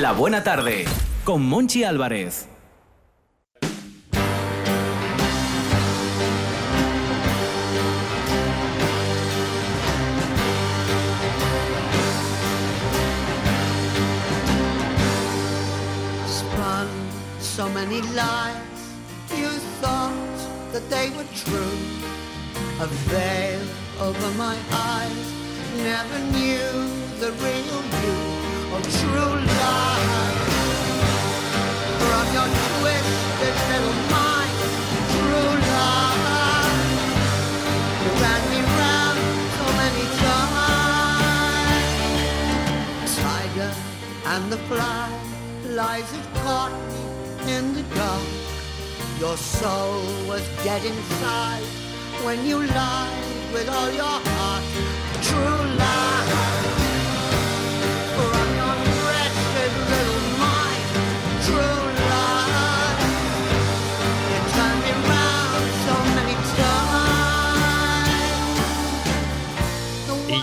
La Buena Tarde con Monchi Álvarez. Spun so many lies, you thought that they were true. A veil over my eyes, never knew the real you and the fly, lies have caught me in the dark. Your soul was dead inside when you lied with all your heart. True love.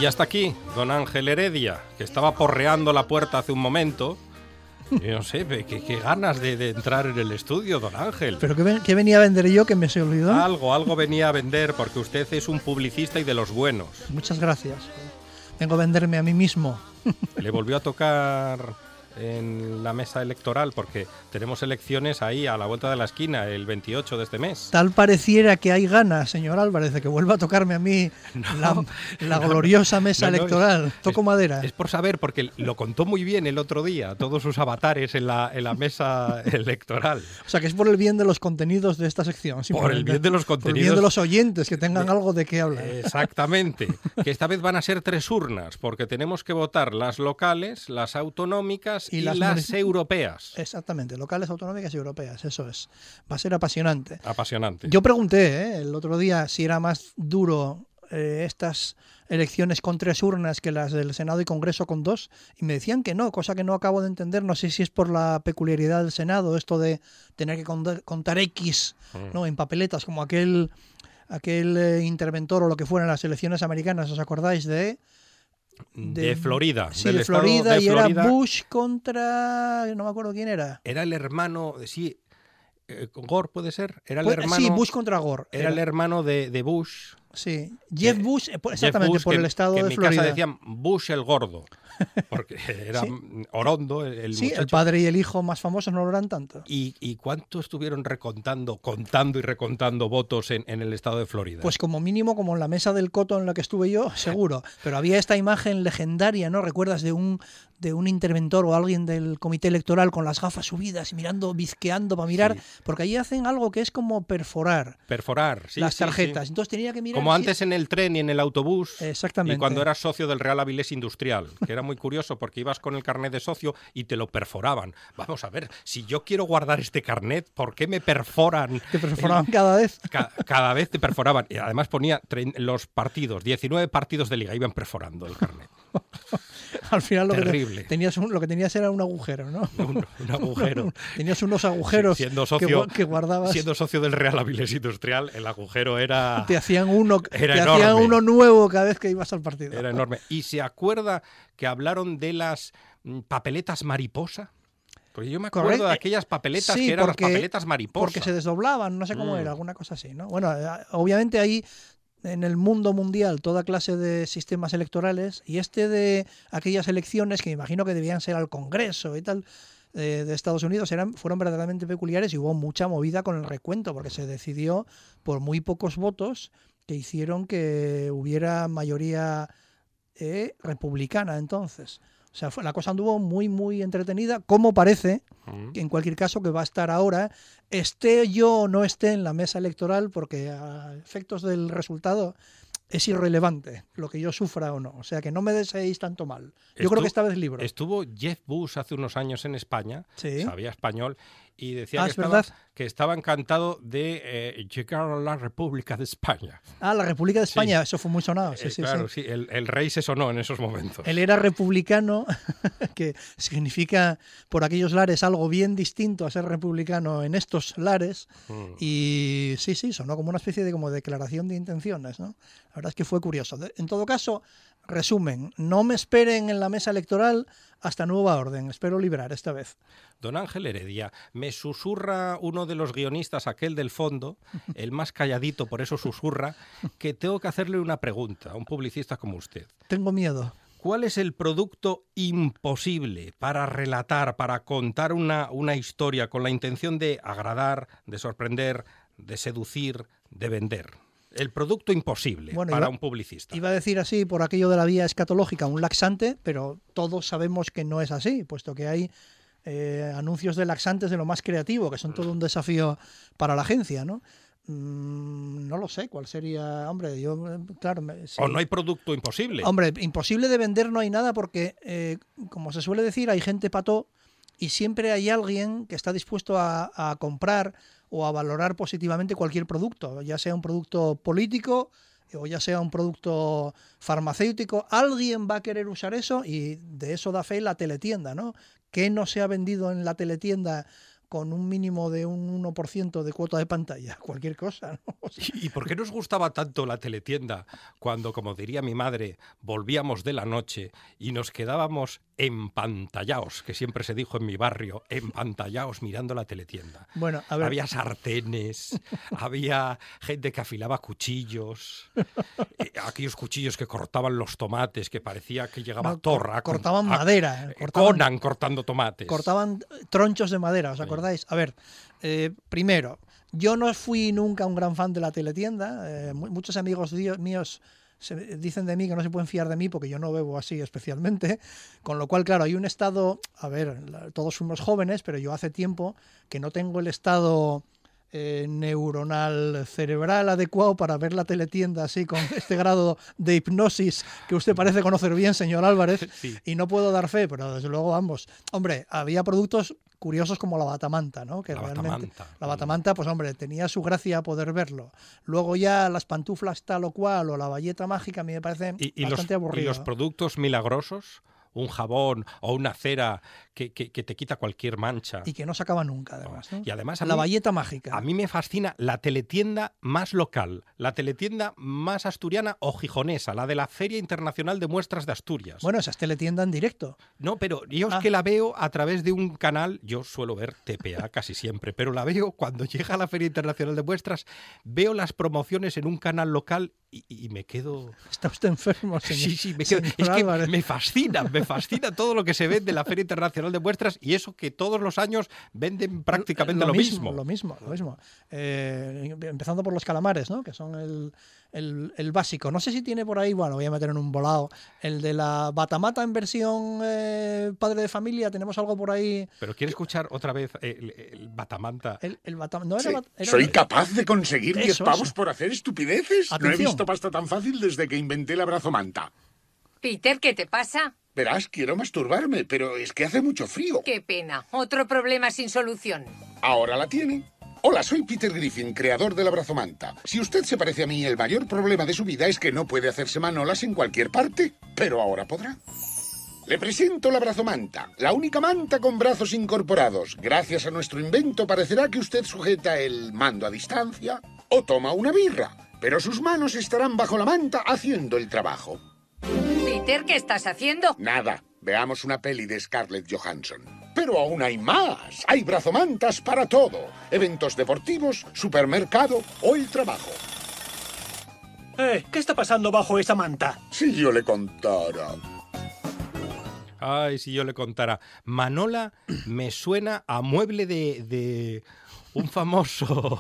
Ya está aquí, don Ángel Heredia, que estaba porreando la puerta hace un momento. Y no sé, qué, qué ganas de, de entrar en el estudio, don Ángel. ¿Pero qué, qué venía a vender yo que me se olvidó? Algo, algo venía a vender porque usted es un publicista y de los buenos. Muchas gracias. Vengo a venderme a mí mismo. Le volvió a tocar en la mesa electoral porque tenemos elecciones ahí a la vuelta de la esquina el 28 de este mes. Tal pareciera que hay ganas, señor Álvarez, de que vuelva a tocarme a mí la, la gloriosa mesa No, electoral. es- Toco madera. Es por saber, porque lo contó muy bien el otro día, todos sus avatares en la, en la mesa electoral. O sea, que es por el bien de los contenidos de esta sección. Por el bien de los Por el bien contenidos. de los oyentes, que tengan algo de qué hablar. Exactamente. Que esta vez van a ser tres urnas, porque tenemos que votar las locales, las autonómicas y, Y las, europeas. Exactamente, locales, autonómicas y europeas, eso es. Va a ser apasionante. Apasionante. Yo pregunté ¿eh? el otro día si era más duro eh, estas elecciones con tres urnas que las del Senado y Congreso con dos, y me decían que no, cosa que no acabo de entender. No sé si es por la peculiaridad del Senado, esto de tener que contar, contar X Mm. ¿no? en papeletas, como aquel, aquel eh, interventor o lo que fuera en las elecciones americanas, ¿os acordáis de? De, de- Florida. Sí, del de Florida, de y Florida. era Bush contra... no me acuerdo quién era. Era el hermano, sí, eh, Gore puede ser. Era el Pues, hermano. sí, Bush contra Gore. Era el hermano de, de Bush. Sí, Jeff Eh, Bush, eh, Jeff exactamente, Bush, por que- el estado que en de mi Florida. casa decían Bush el gordo. Porque era Sí. Orondo, el, el sí, el muchacho. padre y el hijo más famosos no lo eran tanto. ¿Y, y cuánto estuvieron recontando, contando y recontando votos en, en el estado de Florida? Pues como mínimo, como en la mesa del coto en la que estuve yo, seguro. Pero había esta imagen legendaria, ¿no? ¿Recuerdas de un, de un interventor o alguien del comité electoral con las gafas subidas y mirando, bizqueando para mirar? Sí. Porque allí hacen algo que es como perforar Perforar, sí, las sí, sí. tarjetas. Entonces tenía que mirar... Como antes en el tren y en el autobús. Exactamente. Y cuando eras socio del Real Avilés Industrial, que era muy curioso porque ibas con el carnet de socio y te lo perforaban. Vamos a ver, si yo quiero guardar este carnet, ¿por qué me perforan? Te perforaban cada vez. Ca- cada vez te perforaban. Y además ponía los partidos, 19 partidos de liga, iban perforando el carnet. Al final lo que, te- Terrible. tenías un- lo que tenías era un agujero, ¿no? Un, un agujero. tenías unos agujeros Sí, siendo que socio, que, guardabas. siendo socio del Real Avilés Industrial, el agujero era, te hacían uno, Era te hacían uno nuevo cada vez que ibas al partido. era enorme. ¿Y se acuerda que hablaron de las mm, papeletas mariposa? Porque yo me acuerdo Correcto. de aquellas papeletas Sí, que eran porque- las papeletas mariposa. Porque se desdoblaban, no sé cómo Mm. era, alguna cosa así, ¿no? Bueno, eh, obviamente hay en el mundo mundial toda clase de sistemas electorales y este de aquellas elecciones que me imagino que debían ser al Congreso y tal eh, de Estados Unidos eran fueron verdaderamente peculiares y hubo mucha movida con el recuento porque se decidió por muy pocos votos que hicieron que hubiera mayoría eh, republicana entonces. O sea, fue- la cosa anduvo muy, muy entretenida, como parece, Mm. en cualquier caso, que va a estar ahora, esté yo o no esté en la mesa electoral, porque a efectos del resultado es irrelevante lo que yo sufra o no. O sea, que no me deseéis tanto mal. Yo creo que esta vez libro. Estuvo Jeff Bush hace unos años en España, Sí. sabía español, y decía Ah, que, es estaba, que estaba encantado de eh, llegar a la República de España. Ah, la República de Sí. España, eso fue muy sonado. Sí, Eh, sí, claro, sí. sí, el, el rey se sonó en esos momentos. Él era republicano, que significa por aquellos lares algo bien distinto a ser republicano en estos lares. Mm. Y sí, sí, sonó como una especie de como declaración de intenciones, ¿no? La verdad es que fue curioso. En todo caso, resumen, no me esperen en la mesa electoral hasta nueva orden. Espero librar esta vez. Don Ángel Heredia, me susurra uno de los guionistas, aquel del fondo, el más calladito, por eso susurra, que tengo que hacerle una pregunta a un publicista como usted. Tengo miedo. ¿Cuál es el producto imposible para relatar, para contar una, una historia con la intención de agradar, de sorprender, de seducir, de vender? El producto imposible Bueno, para iba- un publicista. Iba a decir así por aquello de la vía escatológica, un laxante, pero todos sabemos que no es así, puesto que hay eh, anuncios de laxantes de lo más creativo, que son todo un desafío para la agencia, ¿no? Mm, no lo sé cuál sería, hombre, yo, eh, claro, me- sí. O no hay producto imposible. Hombre, imposible de vender no hay nada porque, eh, como se suele decir, hay gente pató y siempre hay alguien que está dispuesto a, a comprar o a valorar positivamente cualquier producto, ya sea un producto político o ya sea un producto farmacéutico. Alguien va a querer usar eso y de eso da fe la teletienda, ¿no? Que no se ha vendido en la teletienda con un mínimo de un 1% de cuota de pantalla? Cualquier cosa, ¿no? O sea, ¿Y por qué nos gustaba tanto la teletienda cuando, como diría mi madre, volvíamos de la noche y nos quedábamos empantallados, que siempre se dijo en mi barrio, empantallados mirando la teletienda? bueno, a ver. Había sartenes, había gente que afilaba cuchillos, eh, aquellos cuchillos que cortaban los tomates, que parecía que llegaba No, Torra. cortaban a- madera, eh, cortaban- Conan cortando tomates. cortaban tronchos de madera, ¿os acordáis? A ver, eh, primero, yo no fui nunca un gran fan de la teletienda. eh, mu- muchos amigos míos se dicen de mí que no se pueden fiar de mí porque yo no bebo así especialmente. Con lo cual, claro, hay un estado, a ver, todos fuimos jóvenes, pero yo hace tiempo que no tengo el estado eh, neuronal cerebral adecuado para ver la teletienda así con este grado de hipnosis que usted parece conocer bien, señor Álvarez, Sí. y no puedo dar fe, pero desde luego vamos. Hombre, había productos curiosos como la batamanta, ¿no? Que La realmente batamanta. la batamanta, pues hombre, tenía su gracia poder verlo. Luego ya las pantuflas tal o cual o la valleta mágica a mí me parece y, y los, bastante y aburrido. los productos milagrosos, un jabón o una cera que, que- que te quita cualquier mancha. Y que no se acaba nunca, además. ¿no? Y además a la mí- valleta mágica. A mí me fascina la teletienda más local, la teletienda más asturiana o gijonesa, la de la Feria Internacional de Muestras de Asturias. Bueno, esa es teletienda en directo. No, pero yo es Ah. que la veo a través de un canal, yo suelo ver TPA casi siempre, pero la veo cuando llega a la Feria Internacional de Muestras, veo las promociones en un canal local y, y me quedo... Está usted enfermo, señor. Sí, sí, me quedo- es que me fascina, me fascina todo lo que se vende en la Feria Internacional de Muestras y eso que todos los años venden prácticamente lo, mismo. Lo mismo, lo mismo. Eh, empezando por los calamares, ¿no? Que son el, el- el básico. No sé si tiene por ahí, bueno, voy a meter en un volado, el de la batamata en versión eh, padre de familia. Tenemos algo por ahí. Pero quiere escuchar otra vez el, el Batamanta. El, el batam- no era Sí, bat- era- Soy capaz de conseguir 10 Eso, pavos eso. por hacer estupideces. No he visto pasta tan fácil desde que inventé el abrazo manta. Peter, ¿qué te pasa? Verás, quiero masturbarme, pero es que hace mucho frío. Qué pena. Otro problema sin solución. Ahora la tiene. Hola, soy Peter Griffin, creador del abrazo manta. Si usted se parece a mí, el mayor problema de su vida es que no puede hacerse manolas en cualquier parte, pero ahora podrá. Le presento el abrazo manta, la única manta con brazos incorporados. Gracias a nuestro invento parecerá que usted sujeta el mando a distancia o toma una birra, pero sus manos estarán bajo la manta haciendo el trabajo. Peter, ¿qué estás haciendo? Nada, veamos una peli de Scarlett Johansson. Pero aún hay más. Hay brazomantas para todo. Eventos deportivos, supermercado o el trabajo. Eh, ¿qué está pasando bajo esa manta? Si yo le contara. Ay, si yo le contara. Manola me suena a mueble de, de un famoso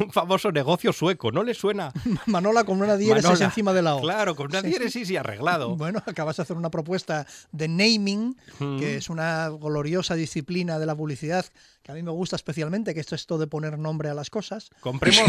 un famoso negocio sueco. ¿No le suena? Manola con una diéresis Manola. encima de la O. Claro, con una diéresis y arreglado. Bueno, acabas de hacer una propuesta de naming, Mm. que es una gloriosa disciplina de la publicidad que a mí me gusta especialmente, que esto es esto de poner nombre a las cosas. Compremos.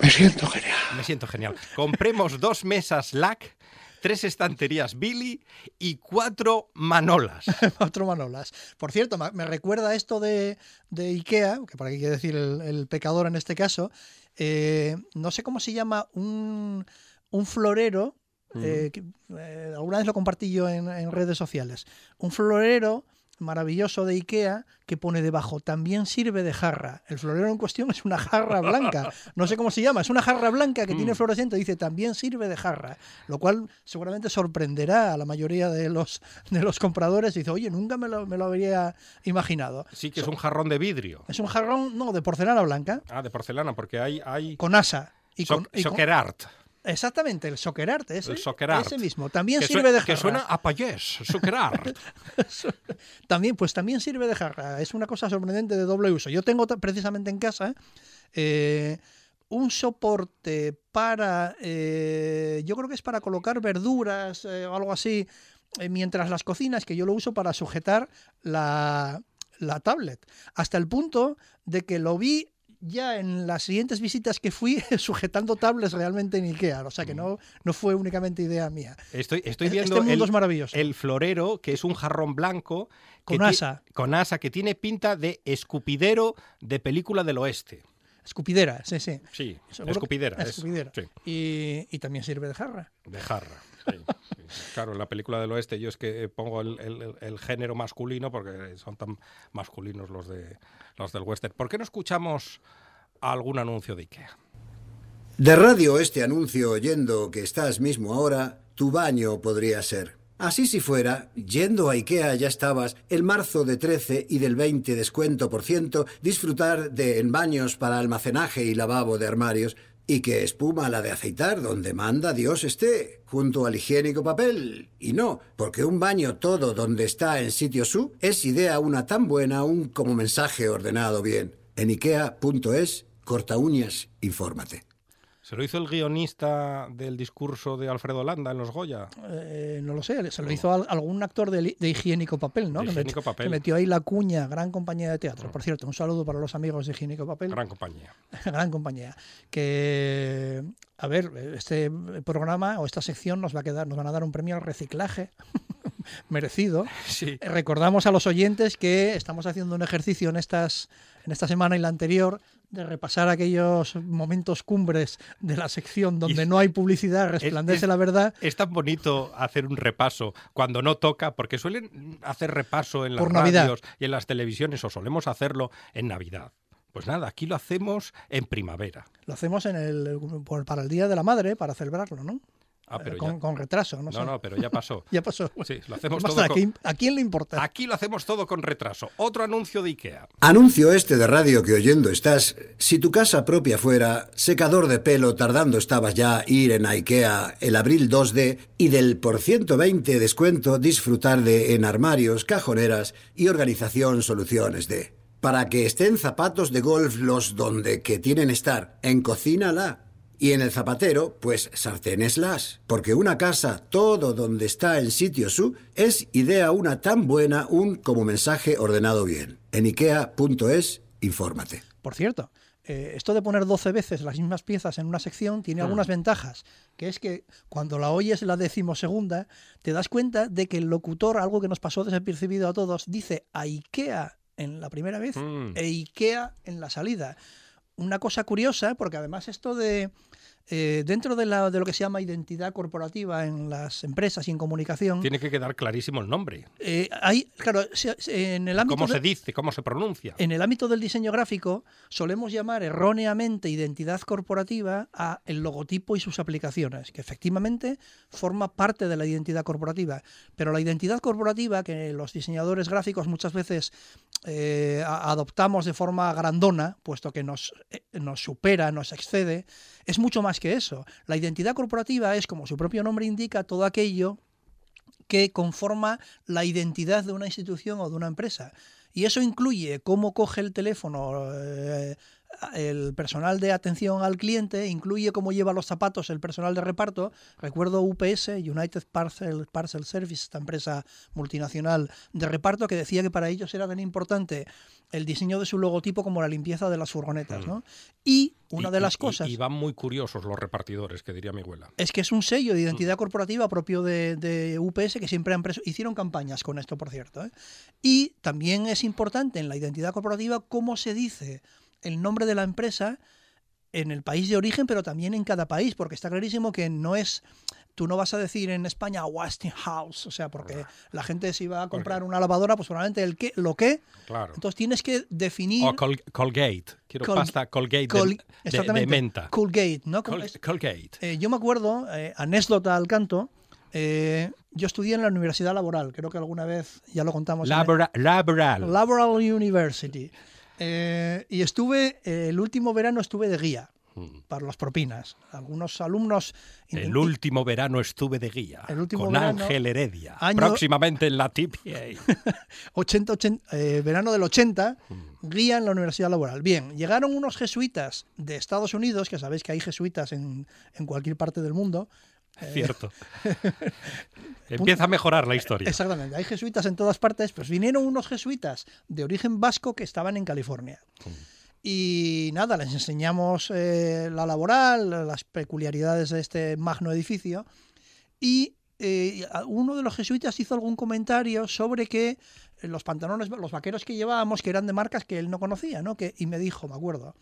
Me siento genial. Me siento genial. Compremos dos mesas LAC, tres estanterías Billy y cuatro manolas. Otro Manolas. Por cierto, me recuerda esto de, de Ikea, que para qué quiere decir el, el pecador en este caso. eh, no sé cómo se llama un, un florero. eh, que, eh, alguna vez lo compartí yo en, en redes sociales. Un florero maravilloso de Ikea que pone debajo, también sirve de jarra. El florero en cuestión es una jarra blanca, no sé cómo se llama, es una jarra blanca que tiene fluorescente, dice, también sirve de jarra, lo cual seguramente sorprenderá a la mayoría de los, de los compradores. Dice, oye, nunca me lo, me lo habría imaginado. Sí, que es un jarrón de vidrio. Es un jarrón, no, de porcelana blanca, Ah, de porcelana, porque hay... hay... con asa. Y So- con, y con- art. Exactamente, el soccer art, ese, El soccer art. ese mismo. También que sirve de jarra. Que suena a payés, soccer art. También, pues también sirve de jarra. Es una cosa sorprendente de doble uso. Yo tengo precisamente en casa eh, un soporte para, eh, yo creo que es para colocar verduras eh, o algo así, mientras las cocinas, que yo lo uso para sujetar la, la tablet. Hasta el punto de que lo vi ya en las siguientes visitas que fui sujetando tablets realmente en Ikea. O sea que no, no fue únicamente idea mía. Estoy, estoy Este viendo mundo el, es maravilloso. el florero, que es un jarrón blanco. que Con asa. Con asa, que tiene pinta de escupidero de película del oeste. Escupidera, sí, sí. Sí, que- escupidera. es- escupidera. sí, Y, y también sirve de jarra. de jarra. Claro, en la película del oeste yo es que pongo el, el- el género masculino porque son tan masculinos los, de, los del western. ¿Por qué no escuchamos algún anuncio de Ikea? De radio este anuncio oyendo que estás mismo ahora, tu baño podría ser. Así si fuera, yendo a Ikea ya estabas el marzo de 13 y del 20 descuento por ciento, disfrutar de en baños para almacenaje y lavabo de armarios, y que espuma la de aceitar donde manda Dios esté, junto al higiénico papel. Y no, porque un baño todo donde está en sitio su es idea una tan buena un como mensaje ordenado bien. En ikea.es, corta uñas, infórmate. ¿Se lo hizo el guionista del discurso de Alfredo Landa en Los Goya? Eh, no lo sé, se lo hizo al- algún actor de, de higiénico papel, ¿no? De que, Higiénico meti- Papel. que metió ahí la cuña, gran compañía de teatro. Por cierto, un saludo para los amigos de higiénico papel. Gran compañía. gran compañía. Que, a ver, este programa o esta sección nos va a quedar, nos van a dar un premio al reciclaje merecido. Sí. Recordamos a los oyentes que estamos haciendo un ejercicio en estas en esta semana y la anterior de repasar aquellos momentos cumbres de la sección donde Y- no hay publicidad, resplandece es- la verdad. Es tan bonito hacer un repaso cuando no toca, porque suelen hacer repaso en las Por Navidad. radios y en las televisiones, o solemos hacerlo en Navidad. Pues nada, aquí lo hacemos en primavera. Lo hacemos en el, para el Día de la Madre, para celebrarlo, ¿no? Ah, pero con, ya- con retraso, no, No, sé. no, pero ya pasó. Ya pasó. Sí, lo hacemos ¿Qué todo con- ¿A quién- ¿A quién le importa? Aquí lo hacemos todo con retraso. Otro anuncio de Ikea. Anuncio este de radio que oyendo estás, si tu casa propia fuera secador de pelo, tardando estabas ya ir en IKEA el abril 2D y del por 120 descuento disfrutar de en armarios, cajoneras y organización soluciones de. Para que estén zapatos de golf los donde que tienen estar, en cocina la. Y en el zapatero, pues sartenes las. Porque una casa, todo donde está en sitio su, es idea una tan buena un como mensaje ordenado bien. En ikea.es, infórmate. Por cierto, eh, esto de poner 12 veces las mismas piezas en una sección tiene algunas ventajas, que es que cuando la oyes la decimosegunda, te das cuenta de que el locutor, algo que nos pasó desapercibido a todos, dice a IKEA en la primera vez Mm. e IKEA en la salida. Una cosa curiosa, porque además esto de... eh, dentro de, la- de lo que se llama identidad corporativa en las empresas y en comunicación, Tiene que quedar clarísimo el nombre. eh, hay, claro, se- se- en el ámbito ¿Cómo de- se dice? ¿Cómo se pronuncia? en el ámbito del diseño gráfico solemos llamar erróneamente identidad corporativa a el logotipo y sus aplicaciones, que efectivamente forma parte de la identidad corporativa. Pero la identidad corporativa, que los diseñadores gráficos muchas veces eh, adoptamos de forma grandona, puesto que nos, eh, nos supera, nos excede, es mucho más que eso. La identidad corporativa es, como su propio nombre indica, todo aquello que conforma la identidad de una institución o de una empresa. Y eso incluye cómo coge el teléfono eh, el personal de atención al cliente, incluye cómo lleva los zapatos el personal de reparto. Recuerdo UPS, United Parcel, Parcel Service, esta empresa multinacional de reparto, que decía que para ellos era tan importante el diseño de su logotipo como la limpieza de las furgonetas. ¿no? Y una de las y- cosas... Y, van muy curiosos los repartidores, que diría mi abuela. Es que es un sello de identidad corporativa propio de, de UPS que siempre han preso- hicieron campañas con esto, por cierto. ¿eh? Y también es importante en la identidad corporativa cómo se dice el nombre de la empresa en el país de origen, pero también en cada país, porque está clarísimo que no es tú no vas a decir en España Westinghouse, o sea, porque la gente si va a comprar una lavadora, pues probablemente el qué, lo qué. Claro. Entonces tienes que definir... O Col- Colgate. Quiero Col- pasta Colgate de- Col- de, de exactamente, menta. Colgate, ¿no? Col- Colgate. eh, yo me acuerdo, eh, anécdota al canto, eh, yo estudié en la Universidad Laboral, creo que alguna vez ya lo contamos. en el- Labora- laboral. Laboral University. Eh, y estuve, eh, el último verano estuve de guía para las propinas. Algunos alumnos... El último verano estuve de guía El último con verano, Ángel Heredia. año- Próximamente en la TPA. 80, 80, eh, verano del 80, Mm. guía en la Universidad Laboral. Bien, llegaron unos jesuitas de Estados Unidos, que sabéis que hay jesuitas en, en cualquier parte del mundo. Cierto. Empieza a mejorar la historia. Exactamente, hay jesuitas en todas partes, pues vinieron unos jesuitas de origen vasco que estaban en California. Y nada, les enseñamos eh, la laboral, las peculiaridades de este magno edificio. Y eh, uno de los jesuitas hizo algún comentario sobre que eh, los pantalones, los vaqueros que llevábamos, que eran de marcas que él no conocía, ¿no? Que, y me dijo, me acuerdo,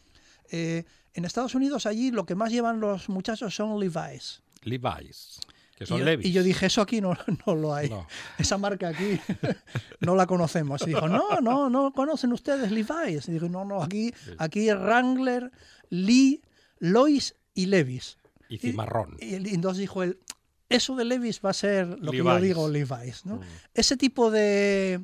eh, en Estados Unidos allí lo que más llevan los muchachos son Levi's. Levi's. Que Y son yo, Levi's. y yo dije, eso aquí no, no lo hay. No. Esa marca aquí no la conocemos. Y dijo, no, no, no conocen ustedes Levi's. Y digo, no, no, aquí, aquí es Wrangler, Lee, Lois y Levis. Y cimarrón. Y, y entonces dijo él, eso de Levis va a ser lo que yo digo Levi's. ¿no? Ese tipo de,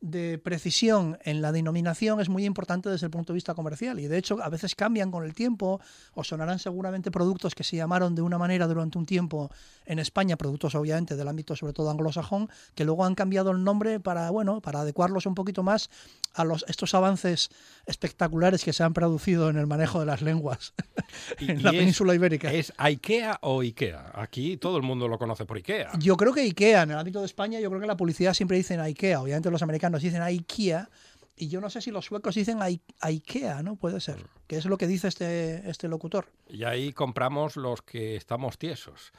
de precisión en la denominación es muy importante desde el punto de vista comercial y de hecho a veces cambian con el tiempo o sonarán seguramente productos que se llamaron de una manera durante un tiempo en España, productos obviamente del ámbito sobre todo anglosajón, que luego han cambiado el nombre para bueno, para adecuarlos un poquito más a los estos avances espectaculares que se han producido en el manejo de las lenguas en la es- península ibérica. ¿Es IKEA o IKEA? Aquí todo el mundo lo conoce por IKEA. Yo creo que IKEA, en el ámbito de España, yo creo que la publicidad siempre dicen IKEA. Obviamente los americanos dicen IKEA. Y yo no sé si los suecos dicen I- IKEA, ¿no? Puede ser. Que es lo que dice este, este locutor. Y ahí compramos los que estamos tiesos.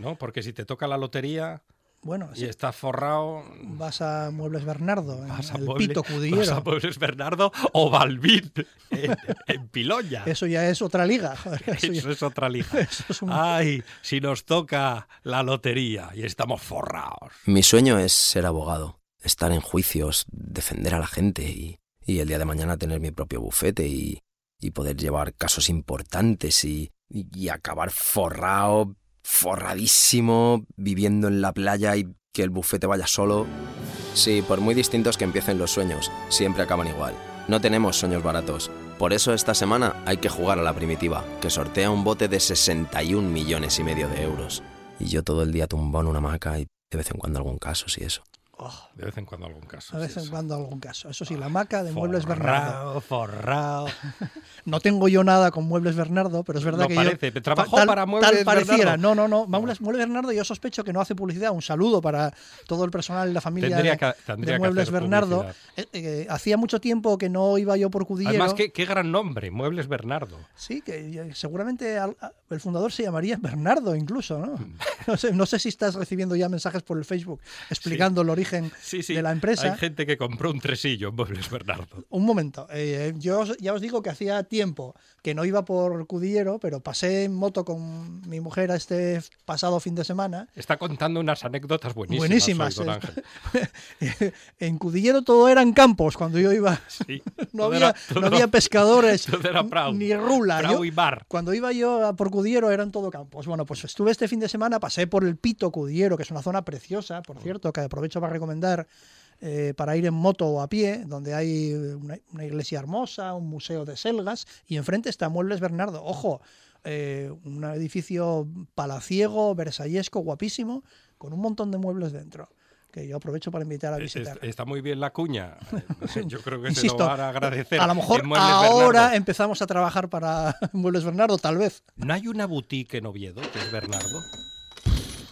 ¿No? Porque si te toca la lotería Bueno, y sí, estás forrado, vas a Muebles Bernardo, en vas a el Muebles- Pito vas a Cudillero. Muebles Bernardo o Balbín en, en Piloña. Eso ya es otra liga. joder, eso ya- Eso es otra liga. eso es un- Ay, si nos toca la lotería y estamos forrados. Mi sueño es ser abogado, estar en juicios, defender a la gente y, y el día de mañana tener mi propio bufete y, y poder llevar casos importantes y, y- y acabar forrado, forradísimo, viviendo en la playa y que el bufete vaya solo. Sí, por muy distintos que empiecen los sueños, siempre acaban igual. No tenemos sueños baratos. Por eso esta semana hay que jugar a la primitiva, que sortea un bote de 61 millones y medio de euros. Y yo todo el día tumbado en una hamaca y de vez en cuando algún caso, sí eso. Oh, De vez en cuando algún caso. sí, vez en eso. cuando algún caso. Eso sí, la maca de Muebles Bernardo. Forrado, forrado. No tengo yo nada con Muebles Bernardo, pero es verdad No que parece, yo... trabajó tal, para Muebles Tal pareciera. Bernardo. No, no, no. Muebles, Muebles Bernardo yo sospecho que no hace publicidad. Un saludo para todo el personal y la familia Tendría de, que- tendría de que Muebles hacer Bernardo. Eh, eh, hacía mucho tiempo que no iba yo por Cudillero. Además, qué, qué gran nombre, Muebles Bernardo. Sí, que eh, seguramente al- el fundador se llamaría Bernardo incluso, ¿no? Mm. No sé, no sé si estás recibiendo ya mensajes por el Facebook explicando el origen Sí, sí. de la empresa. Hay gente que compró un tresillo en Muebles Bernardo. Un momento, eh, yo os- ya os digo que hacía tiempo que no iba por Cudillero, pero pasé en moto con mi mujer a este pasado fin de semana. Está contando unas anécdotas buenísimas. Buenísimas. hoy, don eh. Ángel. en Cudillero todo eran campos cuando yo iba. Sí. No había, era- todo- no había pescadores ni rula. Prau Yo- y bar. Cuando iba yo a por Cudillero eran todo campos. Bueno, pues estuve este fin de semana, pasé por el Pito Cudillero, que es una zona preciosa, por cierto, que aprovecho para recomendar eh, para ir en moto o a pie, donde hay una, una iglesia hermosa, un museo de selgas, y enfrente está Muebles Bernardo. Ojo, eh, un edificio palaciego, versallesco, guapísimo, con un montón de muebles dentro, que yo aprovecho para invitar a visitar. Está muy bien la cuña. Eh, Yo creo que se Insisto, lo van a agradecer. a lo mejor ahora Bernardo. empezamos a trabajar para Muebles Bernardo, tal vez. ¿No hay una boutique en Oviedo que es Bernardo?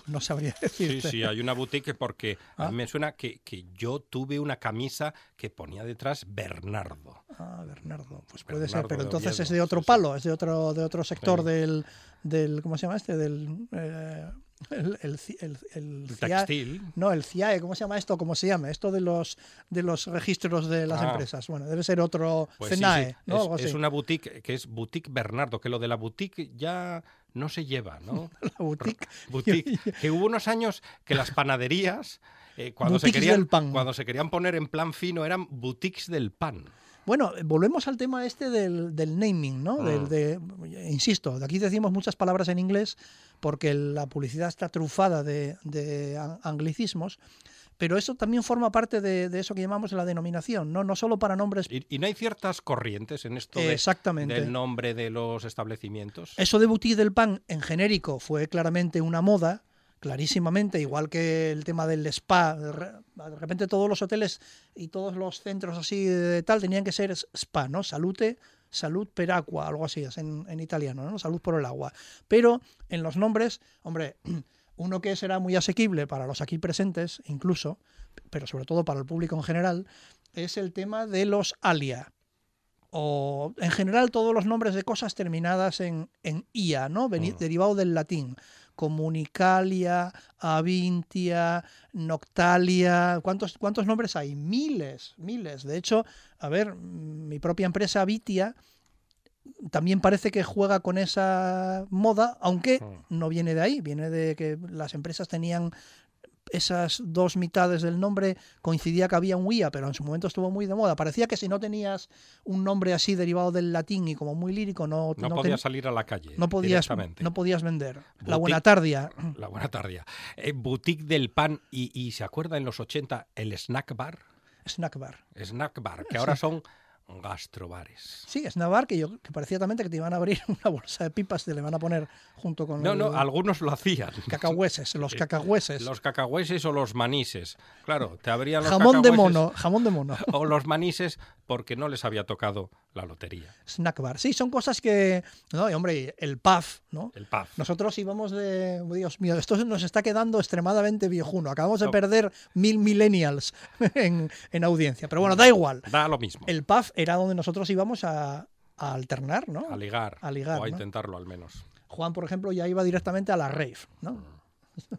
No sabría Sí, decirte. sí, hay una boutique porque a Ah. mí me suena que, que yo tuve una camisa que ponía detrás Bernardo. Ah, Bernardo, pues puede Bernardo ser, pero entonces Oviedo, es de otro sí, sí. palo, es de otro, de otro sector Sí. del, del, ¿cómo se llama este? Del, eh, el, el, el, CIA textil. No, el CIAE, ¿cómo se llama esto? ¿Cómo se llama? Esto de los, de los registros de las Ah. empresas. Bueno, debe ser otro Pues sí, CENAE, sí, ¿no? Es, es una boutique que es Boutique Bernardo, que lo de la boutique ya no se lleva, ¿no? La boutique. Boutique. Que hubo unos años que las panaderías, eh, cuando, se querían, del pan. cuando se querían poner en plan fino, eran boutiques del pan. Bueno, volvemos al tema este del, del naming, ¿no? Del- Mm. de, insisto, de aquí decimos muchas palabras en inglés porque la publicidad está trufada de, de anglicismos, pero eso también forma parte de, de eso que llamamos la denominación, ¿no? No solo para nombres... Y, y no hay ciertas corrientes en esto de- Exactamente. del nombre de los establecimientos. Eso de boutique del pan en genérico fue claramente una moda, clarísimamente, igual que el tema del spa. De re- de repente todos los hoteles y todos los centros así de tal tenían que ser spa, ¿no? Salute, salud per aqua, algo así es en, en italiano, ¿no? Salud por el agua. Pero en los nombres, hombre, uno que será muy asequible para los aquí presentes, incluso, pero sobre todo para el público en general, es el tema de los alia o en general todos los nombres de cosas terminadas en, en ia, ¿no? Veni- Mm. Derivado del latín. Comunicalia, Avintia, Noctalia. ¿Cuántos, ¿Cuántos nombres hay? Miles, miles. De hecho, a ver, mi propia empresa Avitia también parece que juega con esa moda, aunque Mm. no viene de ahí, viene de que las empresas tenían esas dos mitades del nombre coincidía que había un IA, pero en su momento estuvo muy de moda. Parecía que si no tenías un nombre así derivado del latín y como muy lírico, no, No, no podías salir a la calle. no podías, no podías vender. La buena tardia. La buena tarde. Eh, boutique del pan y, y se acuerda en los 80 el snack bar. Snack bar. Snack bar, que ahora son gastrobares. Sí, snack bar, que, yo, que parecía también que te iban a abrir una bolsa de pipas, te le van a poner junto con No, el- no, algunos lo hacían. cacahueses, los cacahueses. Los cacahueses o los manises. Claro, te abrían los jamón de mono, jamón de mono. O los manises porque no les había tocado la lotería. Snack bar. Sí, son cosas que. No, y hombre, el puff, ¿no? El PAF. Nosotros íbamos de. Dios mío, esto nos está quedando extremadamente viejuno. Acabamos de No. perder mil millennials en, en audiencia. Pero bueno, da igual. Da lo mismo. El PAF era donde nosotros íbamos a, a alternar, ¿no? A ligar. A ligar, o a ¿no? intentarlo al menos. Juan, por ejemplo, ya iba directamente a la rave, ¿no?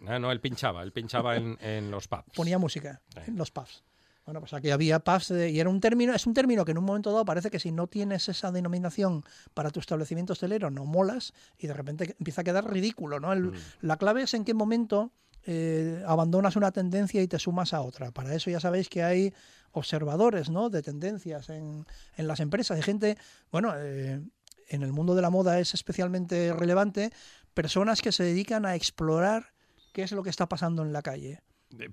No, no, él pinchaba. Él pinchaba en, en los pubs. Ponía música en los pubs. Bueno, pues aquí había pubs de- y era un término, es un término que en un momento dado parece que si no tienes esa denominación para tu establecimiento hostelero no molas y de repente empieza a quedar ridículo, ¿no? El- Mm. La clave es en qué momento eh, abandonas una tendencia y te sumas a otra. Para eso ya sabéis que hay observadores, ¿no? De tendencias en, en las empresas. Hay gente, bueno, eh, en el mundo de la moda es especialmente relevante, personas que se dedican a explorar qué es lo que está pasando en la calle.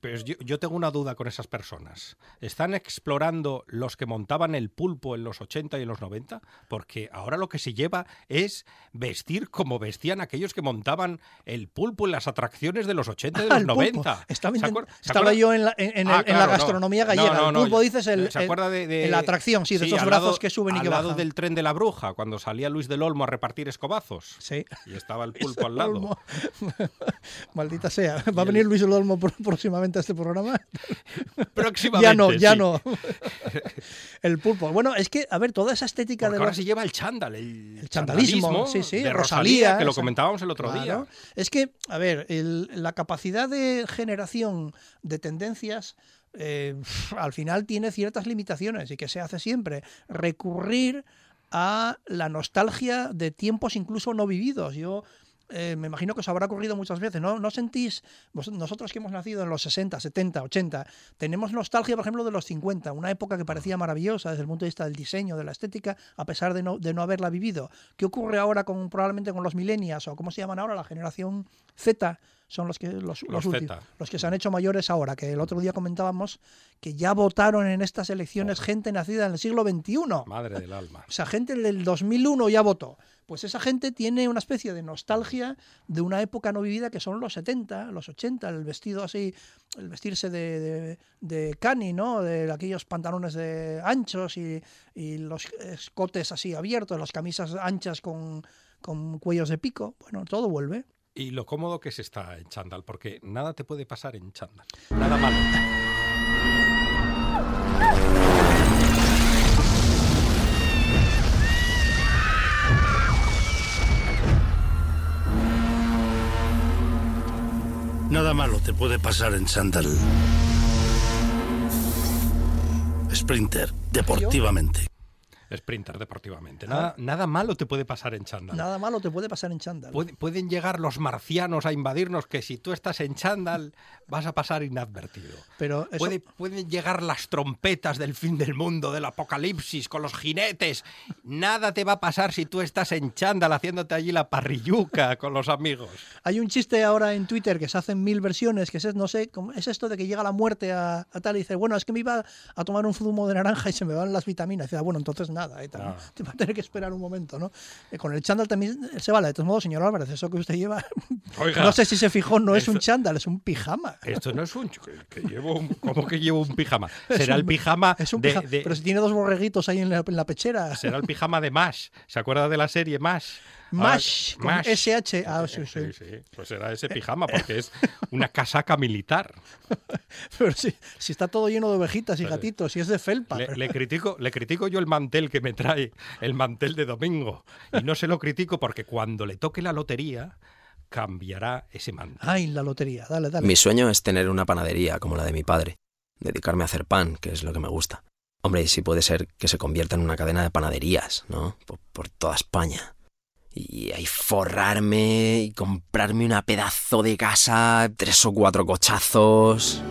Pues yo, yo tengo una duda con esas personas. ¿Están explorando los que montaban el pulpo en los 80 y en los 90? Porque ahora lo que se lleva es vestir como vestían aquellos que montaban el pulpo en las atracciones de los 80 y de los el pulpo. 90. Estaba, yo en la, en, en Ah, el- en claro, la no. gastronomía No, gallega. no, el pulpo dices el, ¿Se acuerda de, de- en la atracción, sí, de esos al brazos lado- que suben y al que lado bajan. del tren de la bruja, cuando salía Luis del Olmo a repartir escobazos. Sí. Y estaba el pulpo al lado. Maldita sea. ¿Va a venir Luis del Olmo pr- próximamente a este programa? Próximamente. ya no, ya sí. no. el pulpo. Bueno, es que, a ver, toda esa estética Porque de ahora los- se lleva el chándal, el, El chandalismo, sí, sí, de Rosalía, Rosalía, que lo esa- comentábamos el otro Claro. día. Es que, a ver, el- la capacidad de generación de tendencias eh, al final tiene ciertas limitaciones y que se hace siempre. Recurrir a la nostalgia de tiempos incluso no vividos. Yo eh, me imagino que os habrá ocurrido muchas veces, ¿no? ¿No sentís, vos- nosotros que hemos nacido en los 60, 70, 80, tenemos nostalgia, por ejemplo, de los 50, una época que parecía maravillosa desde el punto de vista del diseño, de la estética, a pesar de no, de no haberla vivido? ¿Qué ocurre ahora con probablemente con los millennials o cómo se llaman ahora, la generación Z? Son los que los, Los últimos, los que se han hecho mayores ahora, que el otro día comentábamos que ya votaron en estas elecciones gente nacida en el siglo XXI. Madre del alma. O sea, gente del 2001 ya votó. Pues esa gente tiene una especie de nostalgia de una época no vivida que son los 70, los 80, el vestido así, el vestirse de, de, de cani, ¿no? De aquellos pantalones de anchos y, y los escotes así abiertos, las camisas anchas con, con cuellos de pico. Bueno, todo vuelve. Y lo cómodo que se está en chándal, porque nada te puede pasar en chándal. Nada malo. Nada malo te puede pasar en Sandal. Sprinter, deportivamente. Sprinter deportivamente. Nada, nada malo te puede pasar en chándal. Nada malo te puede pasar en chándal. Puede- pueden llegar los marcianos a invadirnos que si tú estás en chándal vas a pasar inadvertido. Pero eso- pueden llegar las trompetas del fin del mundo, del apocalipsis, con los jinetes. Nada te va a pasar si tú estás en chándal haciéndote allí la parrilluca con los amigos. Hay un chiste ahora en Twitter que se hacen mil versiones, que es, no sé, es esto de que llega la muerte a, a tal y dice, bueno, es que me iba a tomar un zumo de naranja y se me van las vitaminas. Y dice, "Ah, bueno, entonces nada, y tal, ¿no? Ah. te va a tener que esperar un momento, ¿no? Eh, con el chándal también se vale. De todos modos, señor Álvarez, eso que usted lleva, Oiga, no sé si se fijó, no es un chándal, es un pijama. Esto no es un... Que llevo un ¿Cómo que llevo un pijama? Será el pijama Es un de- pijama, de- pero si tiene dos borreguitos ahí en la, en la pechera. Será el pijama de Mash. ¿Se acuerda de la serie Mash? Mash, con Mash. SH. Ah, sí, sí. Sí, sí. Pues será ese pijama, porque es una casaca militar. Pero si, si está todo lleno de ovejitas y gatitos, y es de felpa. Le, pero- le critico, le critico yo el mantel que me trae, el mantel de domingo. Y no se lo critico porque cuando le toque la lotería, cambiará ese mantel. Ay, la lotería, dale, dale. Mi sueño es tener una panadería como la de mi padre, dedicarme a hacer pan, que es lo que me gusta. Hombre, y si puede ser que se convierta en una cadena de panaderías, ¿no? Por, por toda España. Y ahí forrarme y comprarme una pedazo de casa, tres o cuatro cochazos.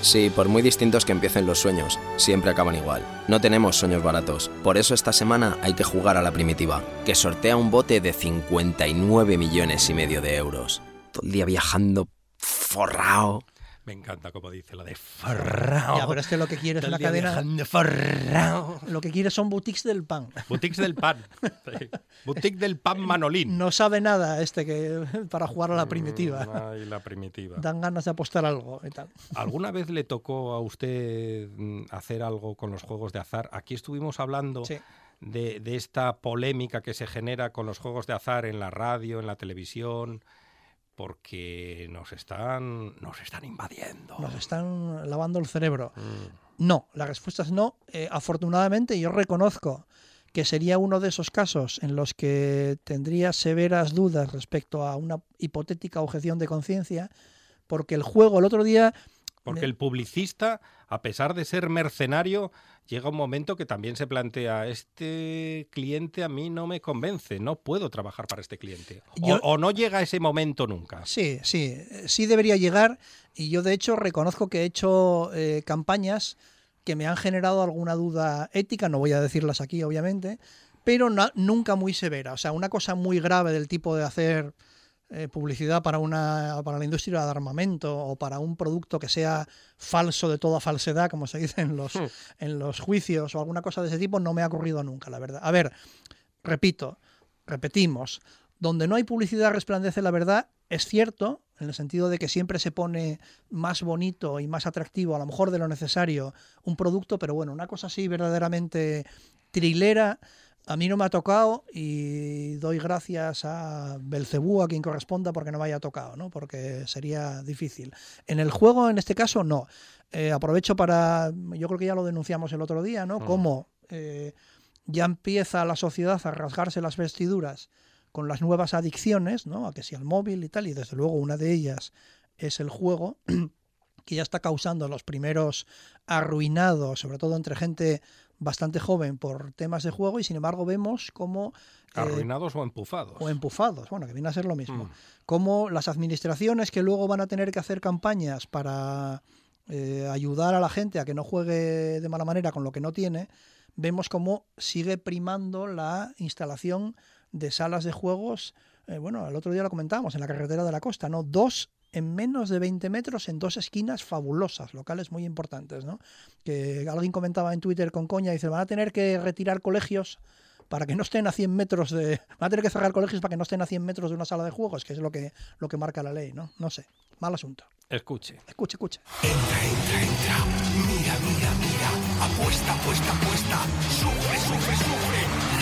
Sí, por muy distintos que empiecen los sueños, siempre acaban igual. No tenemos sueños baratos. Por eso esta semana hay que jugar a la primitiva, que sortea un bote de 59 millones y medio de euros. Todo el día viajando forrao. Me encanta como dice lo de forrao. Ya, pero es que lo que quiere es una día cadena. forrao. Lo que quiere son boutiques del pan. Boutiques del pan. Sí. Boutique del pan Manolín. No sabe nada este que para jugar a la primitiva. Mm, Ay, la primitiva. Dan ganas de apostar algo y tal. ¿Alguna vez le tocó a usted mm, hacer algo con los juegos de azar? Aquí estuvimos hablando Sí. de, de esta polémica que se genera con los juegos de azar en la radio, en la televisión, porque nos están, nos están invadiendo. Nos están lavando el cerebro. Mm. No, la respuesta es no. Eh, afortunadamente yo reconozco que sería uno de esos casos en los que tendría severas dudas respecto a una hipotética objeción de conciencia, porque el juego el otro día Porque el publicista, a pesar de ser mercenario, llega un momento que también se plantea, este cliente a mí no me convence, no puedo trabajar para este cliente. O, Yo- o no llega ese momento nunca. Sí, sí, sí debería llegar y yo de hecho reconozco que he hecho eh, campañas que me han generado alguna duda ética, no voy a decirlas aquí obviamente, pero nunca muy severa. O sea, una cosa muy grave del tipo de hacer eh, publicidad para, una, para la industria de armamento o para un producto que sea falso de toda falsedad, como se dice en los, en los juicios o alguna cosa de ese tipo, no me ha ocurrido nunca, la verdad. A ver, repito, repetimos, donde no hay publicidad resplandece la verdad, es cierto, en el sentido de que siempre se pone más bonito y más atractivo, a lo mejor de lo necesario, un producto, pero bueno, una cosa así verdaderamente trilera, a mí no me ha tocado y doy gracias a Belcebú, a quien corresponda, porque no me haya tocado, ¿no? porque sería difícil. En el juego, en este caso, no. Eh, aprovecho para, yo creo que ya lo denunciamos el otro día, ¿no? Mm. Cómo eh, ya empieza la sociedad a rasgarse las vestiduras con las nuevas adicciones, ¿no? A que si al móvil y tal, y desde luego una de ellas es el juego, que ya está causando los primeros arruinados, sobre todo entre gente bastante joven por temas de juego, y sin embargo vemos cómo... eh, Arruinados o empufados. o empufados, bueno, que viene a ser lo mismo. Mm. Como las administraciones que luego van a tener que hacer campañas para eh, ayudar a la gente a que no juegue de mala manera con lo que no tiene, vemos cómo sigue primando la instalación de salas de juegos. eh, bueno, el otro día lo comentábamos en la carretera de la costa, ¿no? Dos en menos de 20 metros en dos esquinas fabulosas, locales muy importantes, ¿no? Que alguien comentaba en Twitter con coña, dice, van a tener que retirar colegios para que no estén a 100 metros de... Van a tener que cerrar colegios para que no estén a 100 metros de una sala de juegos, que es lo que, lo que marca la ley, ¿no? No sé. Mal asunto. Escuche. Escuche, escuche. Mira, mira, mira, apuesta, apuesta, apuesta, sufre, sufre, sufre,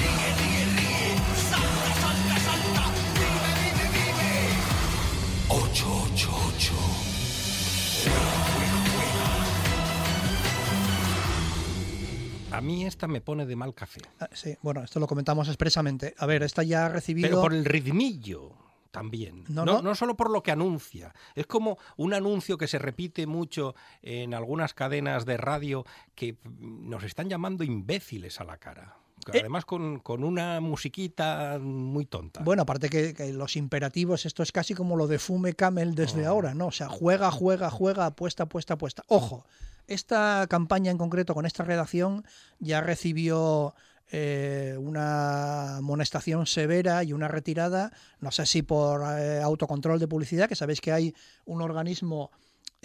A mí esta me pone de mal café. Ah, Sí, bueno, esto lo comentamos expresamente. A ver, esta ya ha recibido... Pero por el ritmillo también. No, No, no. solo por lo que anuncia. Es como un anuncio que se repite mucho en algunas cadenas de radio que mm, nos están llamando imbéciles a la cara. Además con, con una musiquita muy tonta. Bueno, aparte que, que los imperativos, esto es casi como lo de fume camel desde Oh. ahora, ¿no? O sea, juega, juega, juega, apuesta, apuesta, apuesta. Ojo, esta campaña en concreto con esta redacción ya recibió eh, una amonestación severa y una retirada, no sé si por eh, autocontrol de publicidad, que sabéis que hay un organismo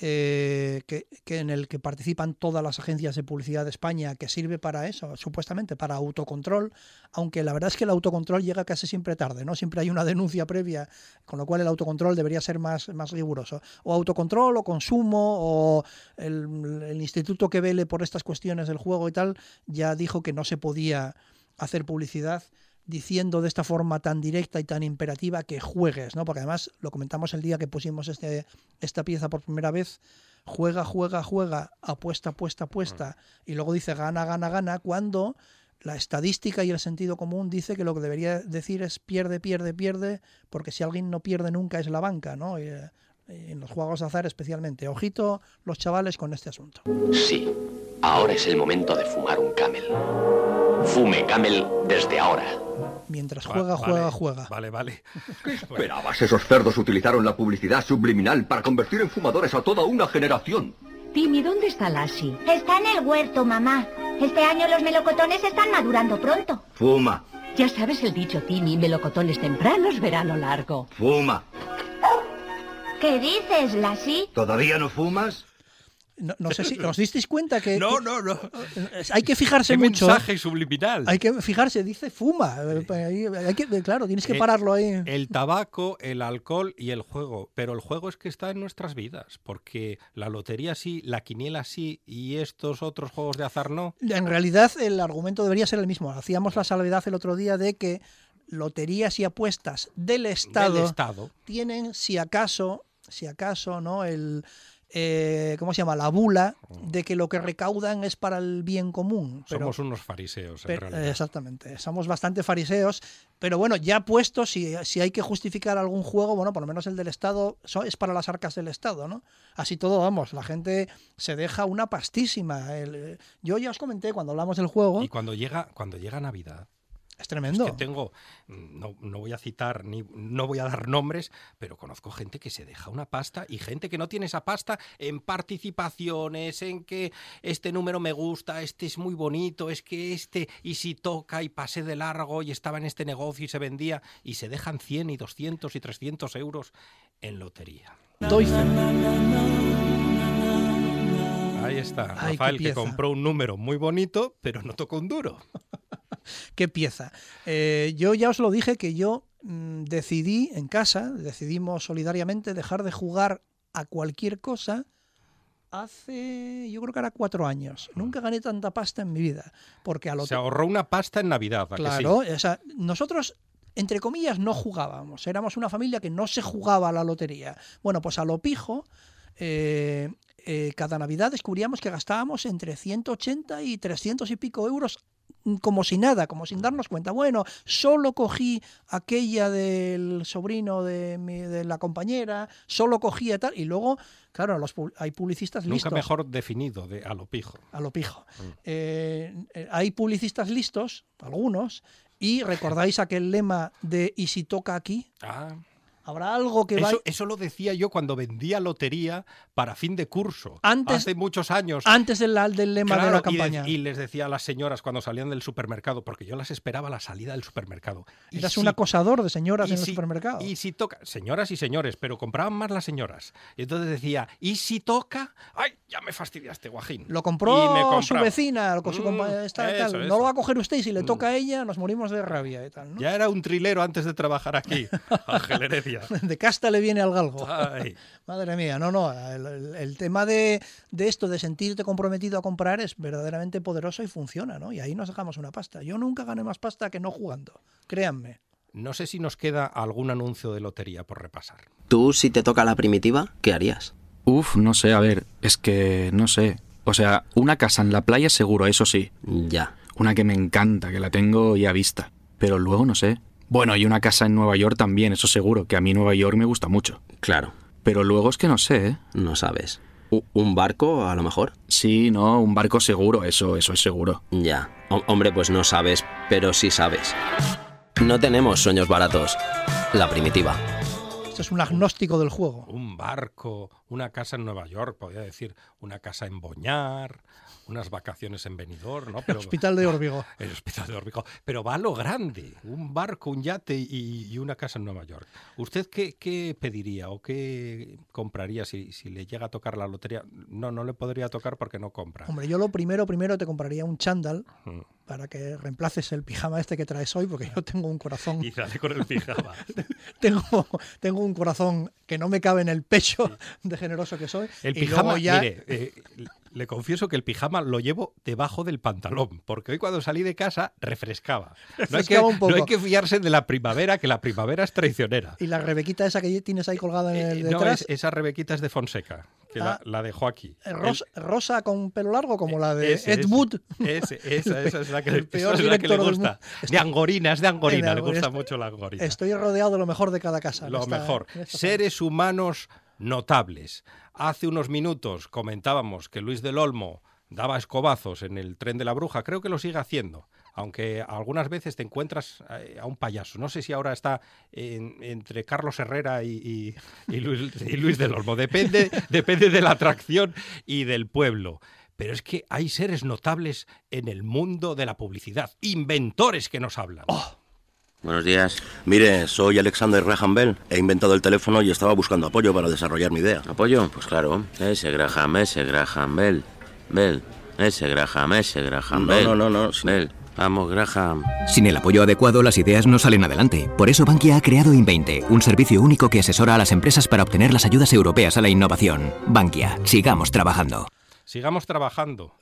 eh, que, que en el que participan todas las agencias de publicidad de España, que sirve para eso, supuestamente para autocontrol, aunque la verdad es que el autocontrol llega casi siempre tarde, ¿no? Siempre hay una denuncia previa, con lo cual el autocontrol debería ser más, más riguroso. O autocontrol, o consumo, o el, el instituto que vele por estas cuestiones del juego y tal, ya dijo que no se podía hacer publicidad diciendo de esta forma tan directa y tan imperativa que juegues, ¿no? Porque además lo comentamos el día que pusimos este, esta pieza por primera vez, juega, juega, juega, apuesta, apuesta, apuesta, y luego dice gana, gana, gana, cuando la estadística y el sentido común dice que lo que debería decir es pierde, pierde, pierde, porque si alguien no pierde nunca es la banca, ¿no? Y, eh, en los juegos de azar especialmente. Ojito los chavales con este asunto. Sí, ahora es el momento de fumar un camel. Fume camel desde ahora. Mientras juega, vale, juega, juega. Vale, vale. ¿Qué esperabas? Esos cerdos utilizaron la publicidad subliminal para convertir en fumadores a toda una generación. Timmy, ¿dónde está Lassie? Está en el huerto, mamá. Este año los melocotones están madurando pronto. Fuma, Ya sabes el dicho, Timmy, melocotones tempranos, verano largo. fuma. ¿Qué dices, Lassie? ¿Todavía no fumas? No, no sé si os disteis cuenta que, No, no, no. hay que fijarse mucho. mensaje subliminal. Hay que fijarse, dice fuma. Eh, ahí- hay que- claro, tienes que Eh, pararlo ahí. El tabaco, el alcohol y el juego. Pero el juego es que está en nuestras vidas. Porque la lotería sí, la quiniela sí y estos otros juegos de azar no. En realidad el argumento debería ser el mismo. Hacíamos la salvedad el otro día de que loterías y apuestas del Estado, Del Estado. tienen, si acaso, si acaso, ¿no? El eh, ¿cómo se llama? La bula de que lo que recaudan es para el bien común. Pero- Somos unos fariseos, en pero- realidad. exactamente, somos bastante fariseos, pero bueno, ya puesto, si, si hay que justificar algún juego, bueno, por lo menos el del Estado es para las arcas del Estado, ¿no? Así todo, vamos, la gente se deja una pastísima. El- eh, yo ya os comenté cuando hablamos del juego, Y cuando llega, cuando llega Navidad, es tremendo. que tengo, no, no voy a citar ni no voy a dar nombres, pero conozco gente que se deja una pasta y gente que no tiene esa pasta en participaciones, en que este número me gusta, este es muy bonito, es que este y si toca y pasé de largo y estaba en este negocio y se vendía y se dejan 100 y 200 y 300 euros en lotería. Doy. Ahí está, Ay, Rafael que compró un número muy bonito, pero no tocó un duro. qué pieza. Eh, yo ya os lo dije que yo mm, decidí en casa, decidimos solidariamente dejar de jugar a cualquier cosa hace, yo creo que ahora cuatro años. Nunca gané tanta pasta en mi vida. Porque a lo Se ahorró una pasta en Navidad. ¿a que sí? Claro, o sea, nosotros, entre comillas, no jugábamos. Éramos una familia que no se jugaba a la lotería. Bueno, pues a lo pijo, eh, eh, cada Navidad descubríamos que gastábamos entre 180 y 300 y pico euros como si nada, como sin darnos cuenta. Bueno, solo cogí aquella del sobrino de, mi- de la compañera, solo cogía tal, y luego, claro, los, hay publicistas Nunca listos. mejor definido de a lo pijo. A lo pijo. Eh, eh, hay publicistas listos, algunos, y recordáis aquel lema de ¿y si toca aquí? Ah. Habrá algo que va... Eso, eso lo decía yo cuando vendía lotería para fin de curso. Antes- hace muchos años. Antes del, del lema de la y de- campaña. Y, les decía a las señoras cuando salían del supermercado, porque yo las esperaba a la salida del supermercado. Y Eras si- un acosador de señoras y en el supermercado. Y si toca, señoras y señores, pero compraban más las señoras. Y entonces decía, ¿y si toca? ¡Ay, ya me fastidiaste, guajín! Lo Y me compró su compraba. vecina, con su Mm, compañera, esta, eso, tal. eso. No lo va a coger usted y si le toca a ella nos morimos de rabia y tal. ¿no? Ya era un trilero antes de trabajar aquí, Ángel Heredia. De casta le viene al galgo. Ay. Madre mía, no, no. El, tema de, de esto, de sentirte comprometido a comprar, es verdaderamente poderoso y funciona, ¿no? Y ahí nos sacamos una pasta. Yo nunca gané más pasta que no jugando. Créanme. No sé si nos queda algún anuncio de lotería por repasar. ¿Tú, si te toca la primitiva, qué harías? Uf, no sé, a ver, es que no sé. O sea, una casa en la playa seguro, eso sí. Ya. Una que me encanta, que la tengo ya vista. Pero luego no sé. Bueno, y una casa en Nueva York también, eso seguro, que a mí Nueva York me gusta mucho. Claro. Pero luego es que no sé, ¿eh? No sabes. ¿Un barco, a lo mejor? Sí, no, un barco seguro, eso, eso es seguro. Ya. Ho- hombre, pues no sabes, pero sí sabes. No tenemos sueños baratos. La primitiva. Esto es un agnóstico del juego. Un barco, una casa en Nueva York, podría decir, una casa en Boñar, unas vacaciones en Benidorm, ¿no? El hospital de Órbigo. El hospital de Órbigo. Pero va a lo grande, un barco, un yate y, y una casa en Nueva York. ¿Usted qué, qué pediría o qué compraría si, si le llega a tocar la lotería? No, no le podría tocar porque no compra. Hombre, yo lo primero, primero te compraría un chándal Mm. para que reemplaces el pijama este que traes hoy, porque yo tengo un corazón. Y sale con el pijama. tengo, tengo un corazón que no me cabe en el pecho de generoso que soy. El y pijama, luego ya mire, eh, le confieso que el pijama lo llevo debajo del pantalón, porque hoy cuando salí de casa refrescaba. No hay, que, no hay fiarse de la primavera, que la primavera es traicionera. y la rebequita esa que tienes ahí colgada en el Eh, No, detrás, es- esa Rebequita es de Fonseca, que la, Ah. la dejó aquí. eh, rosa, rosa con pelo largo como la de Ese, Ed. Wood. Ese, esa, esa es la que, El peor es la que le gusta. De angorina, es de angorina, le gusta angorina. mucho la angorina. Estoy rodeado de lo mejor de cada casa. Lo esta- mejor. Seres humanos notables. Hace unos minutos comentábamos que Luis del Olmo daba escobazos en el tren de la bruja. Creo que lo sigue haciendo. Aunque algunas veces te encuentras eh, a un payaso. No sé si ahora está en- entre Carlos Herrera y, Luis, y Luis del Olmo. Depende, depende de la atracción y del pueblo. Pero es que hay seres notables en el mundo de la publicidad. Inventores que nos hablan. Buenos días. Mire, soy Alexander Graham Bell. He inventado el teléfono y estaba buscando apoyo para desarrollar mi idea. ¿Apoyo? Pues claro. Ese Graham, ese Graham Bell. Bell. Ese Graham, ese Graham No, Bell. no, no, no. Bell. Vamos, Graham. Sin el apoyo adecuado, las ideas no salen adelante. Por eso Bankia ha creado Invente, un servicio único que asesora a las empresas para obtener las ayudas europeas a la innovación. Bankia, sigamos trabajando. Sigamos trabajando.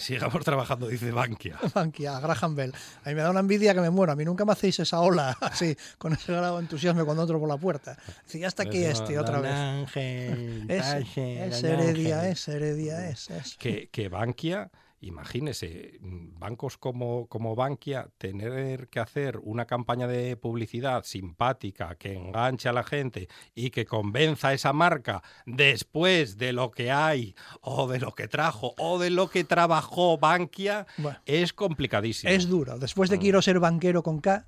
Sigamos trabajando, dice Bankia. Bankia, Graham Bell. A mí me da una envidia que me muero. A mí nunca me hacéis esa ola así, con ese grado de entusiasmo cuando entro por la puerta. Dice, ya está aquí Pues este no, otra don vez. Ángel, Es, es heredia, Ángel. es heredia, es, es. Que, que Bankia, imagínese, mm, bancos como, como Bankia, tener que hacer una campaña de publicidad simpática que enganche a la gente y que convenza a esa marca después de lo que hay o de lo que trajo o de lo que trabajó Bankia, Bueno. es complicadísimo. Es duro. Después Mm. de Quiero ser banquero con K,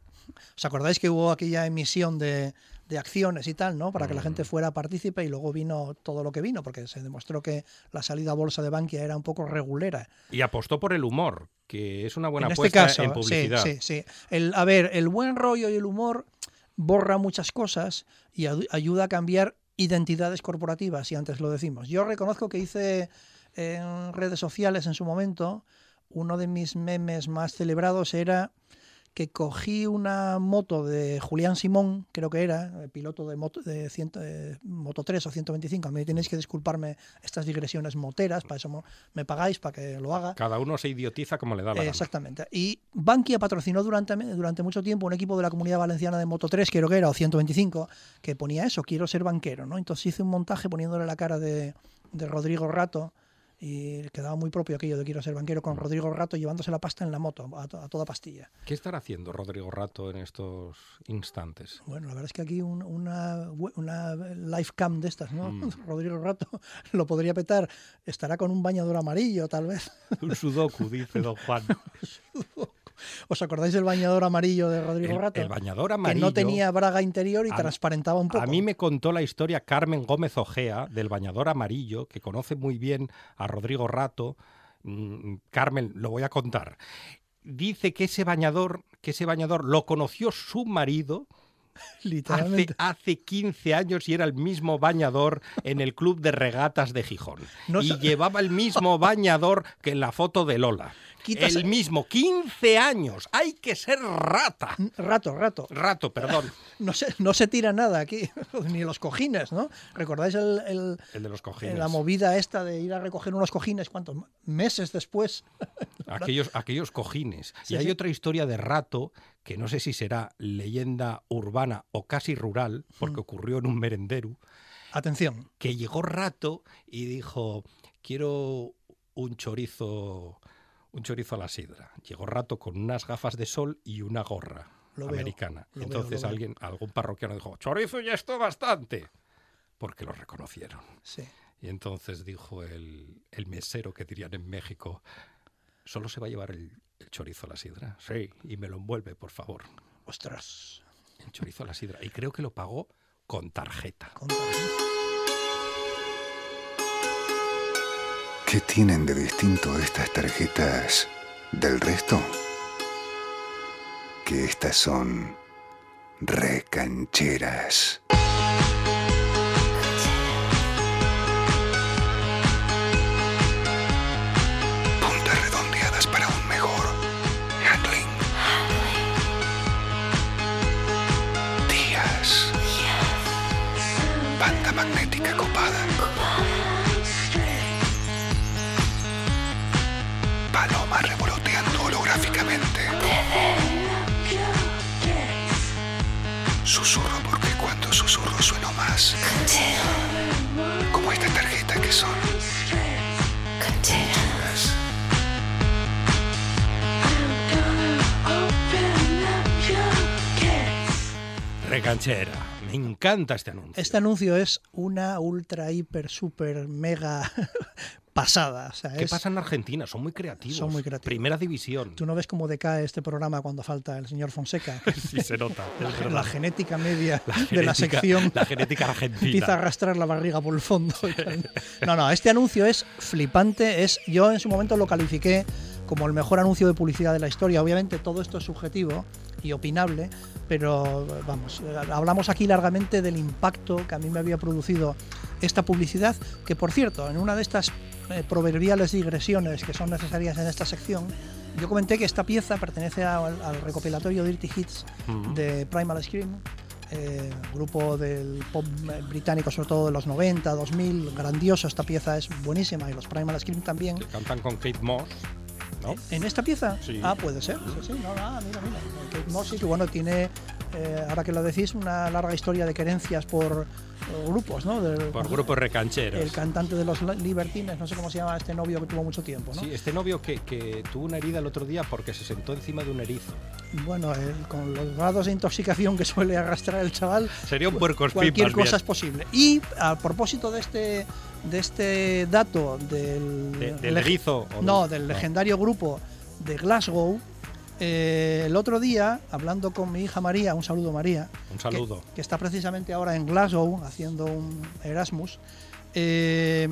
¿os acordáis que hubo aquella emisión de, de acciones y tal, ¿no? Para que la Mm. gente fuera partícipe y luego vino todo lo que vino, porque se demostró que la salida a bolsa de Bankia era un poco regulera. Y apostó por el humor, que es una buena en este apuesta caso, en sí, publicidad. sí, sí. El, a ver, el buen rollo y el humor borra muchas cosas y ayuda a cambiar identidades corporativas, y antes lo decimos. Yo reconozco que hice en redes sociales en su momento, uno de mis memes más celebrados era que cogí una moto de Julián Simón, creo que era, eh, piloto de moto, de ciento- eh, Moto 3 o 125. A mí tenéis que disculparme estas digresiones moteras, para eso me pagáis, para que lo haga. Cada uno se idiotiza como le da la Eh. Exactamente. Y Bankia patrocinó durante, durante mucho tiempo un equipo de la comunidad valenciana de Moto 3, creo que era, o 125, que ponía eso, quiero ser banquero, ¿no? Entonces hice un montaje poniéndole la cara de, de Rodrigo Rato y quedaba muy propio aquello de quiero ser banquero con Rodrigo Rato llevándose la pasta en la moto, a, to- a toda pastilla. ¿Qué estará haciendo Rodrigo Rato en estos instantes? Bueno, la verdad es que aquí un- una, una live cam de estas, ¿no? Mm. Rodrigo Rato lo podría petar. Estará con un bañador amarillo, tal vez. Un sudoku, dice don Juan. ¿Os acordáis del bañador amarillo de Rodrigo El- Rato? el bañador Que amarillo- no tenía braga interior y A- transparentaba un poco. A mí me contó la historia Carmen Gómez Ojea del bañador amarillo, que conoce muy bien a Rodrigo Rato. Mm, Carmen, lo voy a contar. Dice que ese bañador, que ese bañador lo conoció su marido hace, Literalmente. hace 15 años y era el mismo bañador en el club de regatas de Gijón. No y llevaba el mismo bañador que en la foto de Lola. Quitas- El mismo, 15 años. Hay que ser rata. Rato, rato. Rato, perdón. No se, no se tira nada aquí, ni los cojines, ¿no? ¿Recordáis el, el- El de los cojines. la movida esta de ir a recoger unos cojines? ¿Cuántos meses después? Aquellos, aquellos cojines. Sí, y hay sí. otra historia de rato que no sé si será leyenda urbana o casi rural, porque Mm. ocurrió en un merendero, Atención. que llegó rato y dijo, quiero un chorizo, un chorizo a la sidra. Llegó rato con unas gafas de sol y una gorra Lo veo, americana. veo, Entonces veo. alguien, algún parroquiano dijo, chorizo y esto bastante, porque lo reconocieron. Sí. Y entonces dijo el, el mesero, que dirían en México, ¿solo se va a llevar el, el chorizo a la sidra? Sí, y me lo envuelve, por favor. Ostras. El chorizo a la sidra. Y creo que lo pagó con tarjeta. ¿Qué tienen de distinto estas tarjetas del resto? Que estas son recancheras. Puntas redondeadas Susurro porque cuando susurro sueno más. Como esta tarjeta que son. Recanchera. Me encanta este anuncio. Este anuncio es una ultra, hiper, super, mega pasada. Sea, ¿Qué pasa en Argentina? Son muy creativos. Son muy creativos. Primera división. Tú no ves cómo decae este programa cuando falta el señor Fonseca. Sí, se nota. La, la genética media La de la genética- sección la genética argentina. empieza a arrastrar la barriga por el fondo. No, no, este anuncio es flipante. Es, yo en su momento lo califiqué como el mejor anuncio de publicidad de la historia. Obviamente todo esto es subjetivo y opinable, pero vamos, hablamos aquí largamente del impacto que a mí me había producido esta publicidad, que por cierto, en una de estas eh, proverbiales digresiones que son necesarias en esta sección, yo comenté que esta pieza pertenece al, al recopilatorio Dirty Hits Ujú. de Primal Scream, eh, grupo del pop eh, británico, sobre todo de los 90, 2000, grandioso. Esta pieza es buenísima y los Primal Scream también. Cantan con Kate Moss. ¿no? ¿En esta pieza? Sí. Ah, puede ser. Sí, sí, no, ah, mira, mira. Kate Moss, que bueno, tiene, eh, ahora que lo decís, una larga historia de querencias por eh, grupos, ¿no? Del- Por grupos recancheros. El cantante de los Libertines, no sé cómo se llama este novio que tuvo mucho tiempo, ¿no? Sí, este novio que, que tuvo una herida el otro día porque se sentó encima de un erizo. Bueno, el- con los grados de intoxicación que suele arrastrar el chaval, Sería un puercoespín, cualquier más bien. cosa es posible. Y a propósito de este de este dato del, De- del erizo, ¿o no, del No. legendario grupo de Glasgow, eh, el otro día, hablando con mi hija María, un saludo María, Un saludo. que, está precisamente ahora en Glasgow haciendo un Erasmus, eh,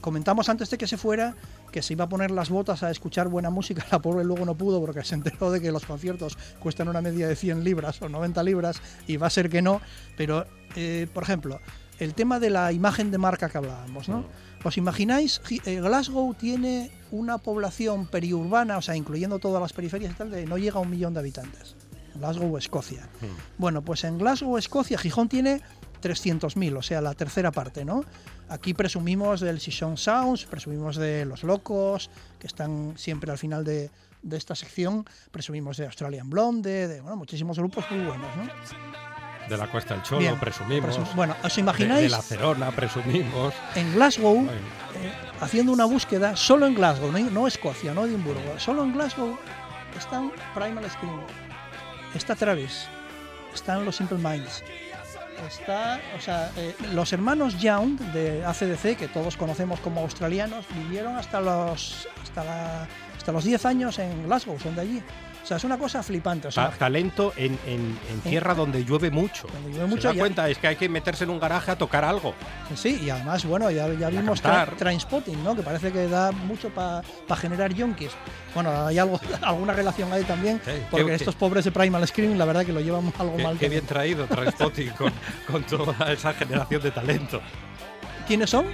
comentamos antes de que se fuera que se iba a poner las botas a escuchar buena música, la pobre luego no pudo porque se enteró de que los conciertos cuestan una media de 100 libras o 90 libras y va a ser que no, pero eh, por ejemplo, el tema de la imagen de marca que hablábamos, ¿no? ¿Os imagináis? Gi- Glasgow tiene una población periurbana, o sea, incluyendo todas las periferias y tal, de no llega a un millón de habitantes. Glasgow, Escocia. Bueno, pues en Glasgow, Escocia, Gijón tiene 300.000, o sea, la tercera parte, ¿no? Aquí presumimos del Sison Sounds, presumimos de Los Locos, que están siempre al final de, de esta sección, presumimos de Australian Blonde, de bueno, muchísimos grupos muy buenos, ¿no? De la Cuesta del Cholo, Bien, presumimos. presum- bueno, ¿os imagináis? De, la Cerona, presumimos. En Glasgow, eh, haciendo una búsqueda, solo en Glasgow, no, no Escocia, no Edimburgo, solo en Glasgow están Primal Scream, está Travis, están los Simple Minds, está, o sea, eh, los hermanos Young de ACDC, que todos conocemos como australianos, vivieron hasta los, hasta la- hasta los 10 años en Glasgow, son de allí. O sea, es una cosa flipante. o sea, Ta- talento en, en- en tierra donde llueve mucho. llueve mucho ¿Se da cuenta? Es que hay que meterse en un garaje a tocar algo. Sí, y además, bueno, ya, ya vimos tra Trainspotting, ¿no? Que parece que da mucho para generar yonkis. Bueno, hay algo, alguna relación ahí también, porque qué- estos pobres de Primal Scream, la verdad que lo llevan algo Qué, mal. qué bien traído Transpotting con, con toda esa generación de talento. ¿Quiénes son?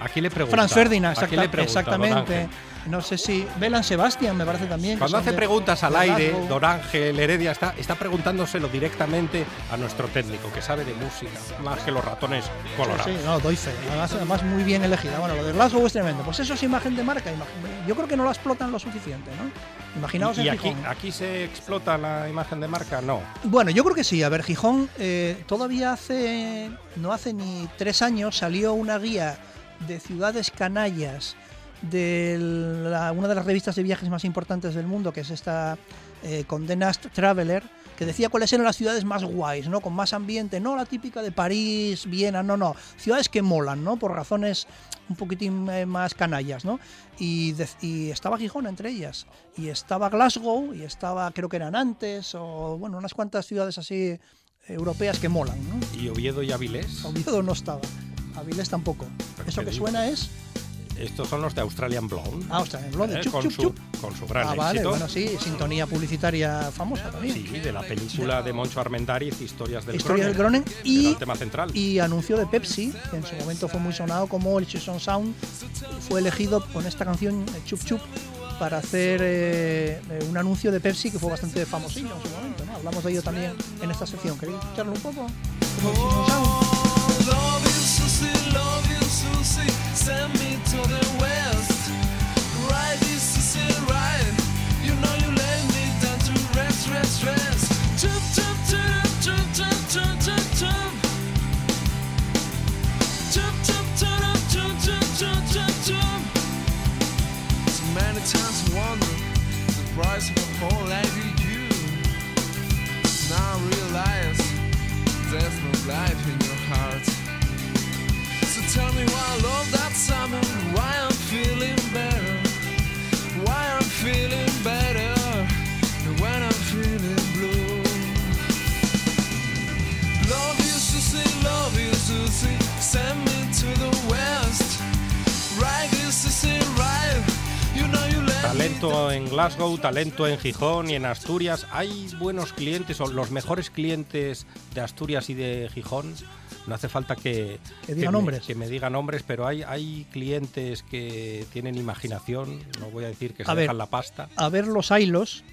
Aquí le pregunta. Franz Ferdinand, ¿A quién le exacta- exactamente. No sé si. Belan Sebastian, me parece también. Cuando hace de- preguntas al aire, Glasgow. Don Ángel Heredia está, está preguntándoselo directamente a nuestro técnico, que sabe de música, más que los ratones colorados. Sí, sí, no, doy fe. Además, además muy bien elegida. Bueno, lo de Glasgow es tremendo. Pues eso es imagen de marca. Yo creo que no la explotan lo suficiente, ¿no? Imaginaos ¿Y, y en aquí, Gijón. aquí se explota la imagen de marca? No. Bueno, yo creo que sí. A ver, Gijón, eh, todavía hace, no hace ni tres años salió una guía de ciudades canallas de la- una de las revistas de viajes más importantes del mundo, que es esta eh, Condé Nast Traveler, que decía cuáles eran las ciudades más guays, ¿no? Con más ambiente, no la típica de París, Viena, no, no, ciudades que molan, ¿no? Por razones un poquitín eh, más canallas, ¿no? Y, de- y estaba Gijón entre ellas, y estaba Glasgow, y estaba, creo que eran antes, o bueno, unas cuantas ciudades así europeas que molan, ¿no? ¿Y Oviedo y Avilés? Oviedo no estaba, Avilés tampoco. Eso que suena es... Estos son los de Australian Blonde. Ah, Australian Blonde, Eh, chup, con, chup, su, chup. con su gran Ah, vale, éxito. bueno, sí, sintonía publicitaria famosa también. Sí, de la película de Moncho Armendáriz, Historias del Historia del Groningen, Groningen que era y, el tema central. y anuncio de Pepsi, que en su momento fue muy sonado como el Chison Sound, fue elegido con esta canción eh, Chup Chup para hacer eh, eh, un anuncio de Pepsi que fue bastante famosillo en su momento. ¿no? Hablamos de ello también en esta sección. ¿Queréis escucharlo un poco? Como el Send me to the west. This. You know you me down to rest, rest, rest. So many times I the price of a whole life you. Now I realize there's no life in your heart. Tell me why I love that summer, why I'm feeling better, why I'm feeling better when I'm feeling blue. Love you, Susie, love you, Susie, send me to the west. Right, right. You know you Talento en Glasgow, talento en Gijón y en Asturias. ¿Hay buenos clientes o los mejores clientes de Asturias y de Gijón? No hace falta que, Que diga me- nombres. que me diga nombres, pero hay, hay clientes que tienen imaginación, no voy a decir que se A ver, dejan la pasta. A ver los hilos,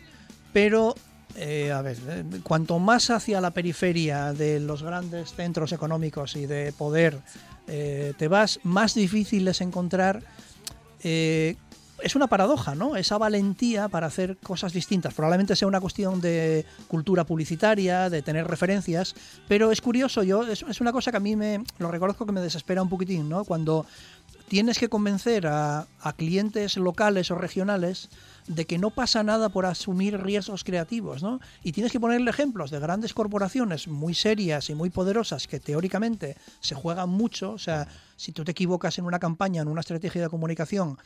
pero eh, a ver, eh, cuanto más hacia la periferia de los grandes centros económicos y de poder eh, te vas, más difícil es encontrar. Es una paradoja, ¿no? Esa valentía para hacer cosas distintas. Probablemente sea una cuestión de cultura publicitaria, de tener referencias, pero es curioso, yo es, es una cosa que a mí me lo reconozco que me desespera un poquitín, ¿no? Cuando tienes que convencer a, a clientes locales o regionales de que no pasa nada por asumir riesgos creativos, ¿no? Y tienes que ponerle ejemplos de grandes corporaciones muy serias y muy poderosas que teóricamente se juegan mucho, o sea, si tú te equivocas en una campaña, en una estrategia de comunicación,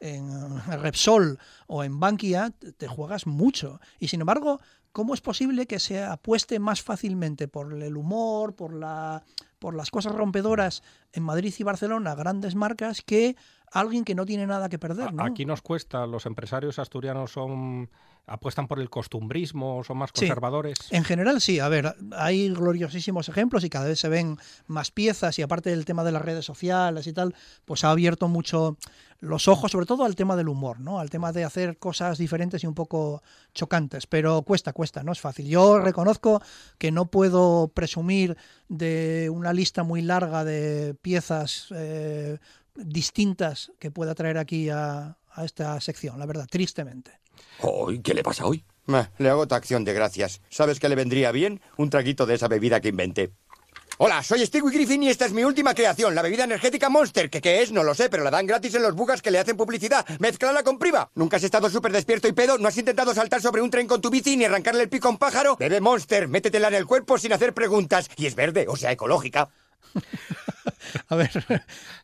en eh, Repsol o en Bankia, te- te juegas mucho. Y sin embargo, ¿cómo es posible que se apueste más fácilmente por el humor, por la por las cosas rompedoras en Madrid y Barcelona, grandes marcas, que alguien que no tiene nada que perder, ¿no? Aquí nos cuesta, los empresarios asturianos son apuestan por el costumbrismo, son más Sí. conservadores. En general sí, a ver, hay gloriosísimos ejemplos y cada vez se ven más piezas y aparte del tema de las redes sociales y tal, pues ha abierto mucho los ojos, sobre todo al tema del humor, ¿no? Al tema de hacer cosas diferentes y un poco chocantes, pero cuesta, cuesta, no es fácil. Yo reconozco que no puedo presumir de una lista muy larga de piezas eh, distintas que pueda traer aquí a, a esta sección, la verdad, tristemente. ¿Hoy? ¿Qué le pasa hoy? le hago tu acción de gracias. ¿Sabes qué le vendría bien? Un traguito de esa bebida que inventé. Hola, soy Stewie Griffin y esta es mi última creación, la bebida energética Monster. ¿Qué, qué es? No lo sé, pero la dan gratis en los bugas que le hacen publicidad. Mezclala con priva. ¿Nunca has estado súper despierto y pedo? ¿No has intentado saltar sobre un tren con tu bici ni arrancarle el pico a un pájaro? Bebe Monster, métetela en el cuerpo sin hacer preguntas. Y es verde, o sea, ecológica. A ver,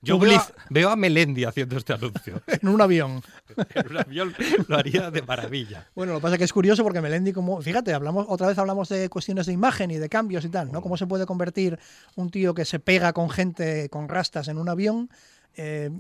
Yo veo a, veo a Melendi haciendo este anuncio. en un avión. en un avión lo haría de maravilla. Bueno, lo que pasa es que es curioso porque Melendi, como, fíjate, hablamos otra vez hablamos de cuestiones de imagen y de cambios y tal, ¿no? ¿Cómo se puede convertir un tío que se pega con gente con rastas en un avión? eh,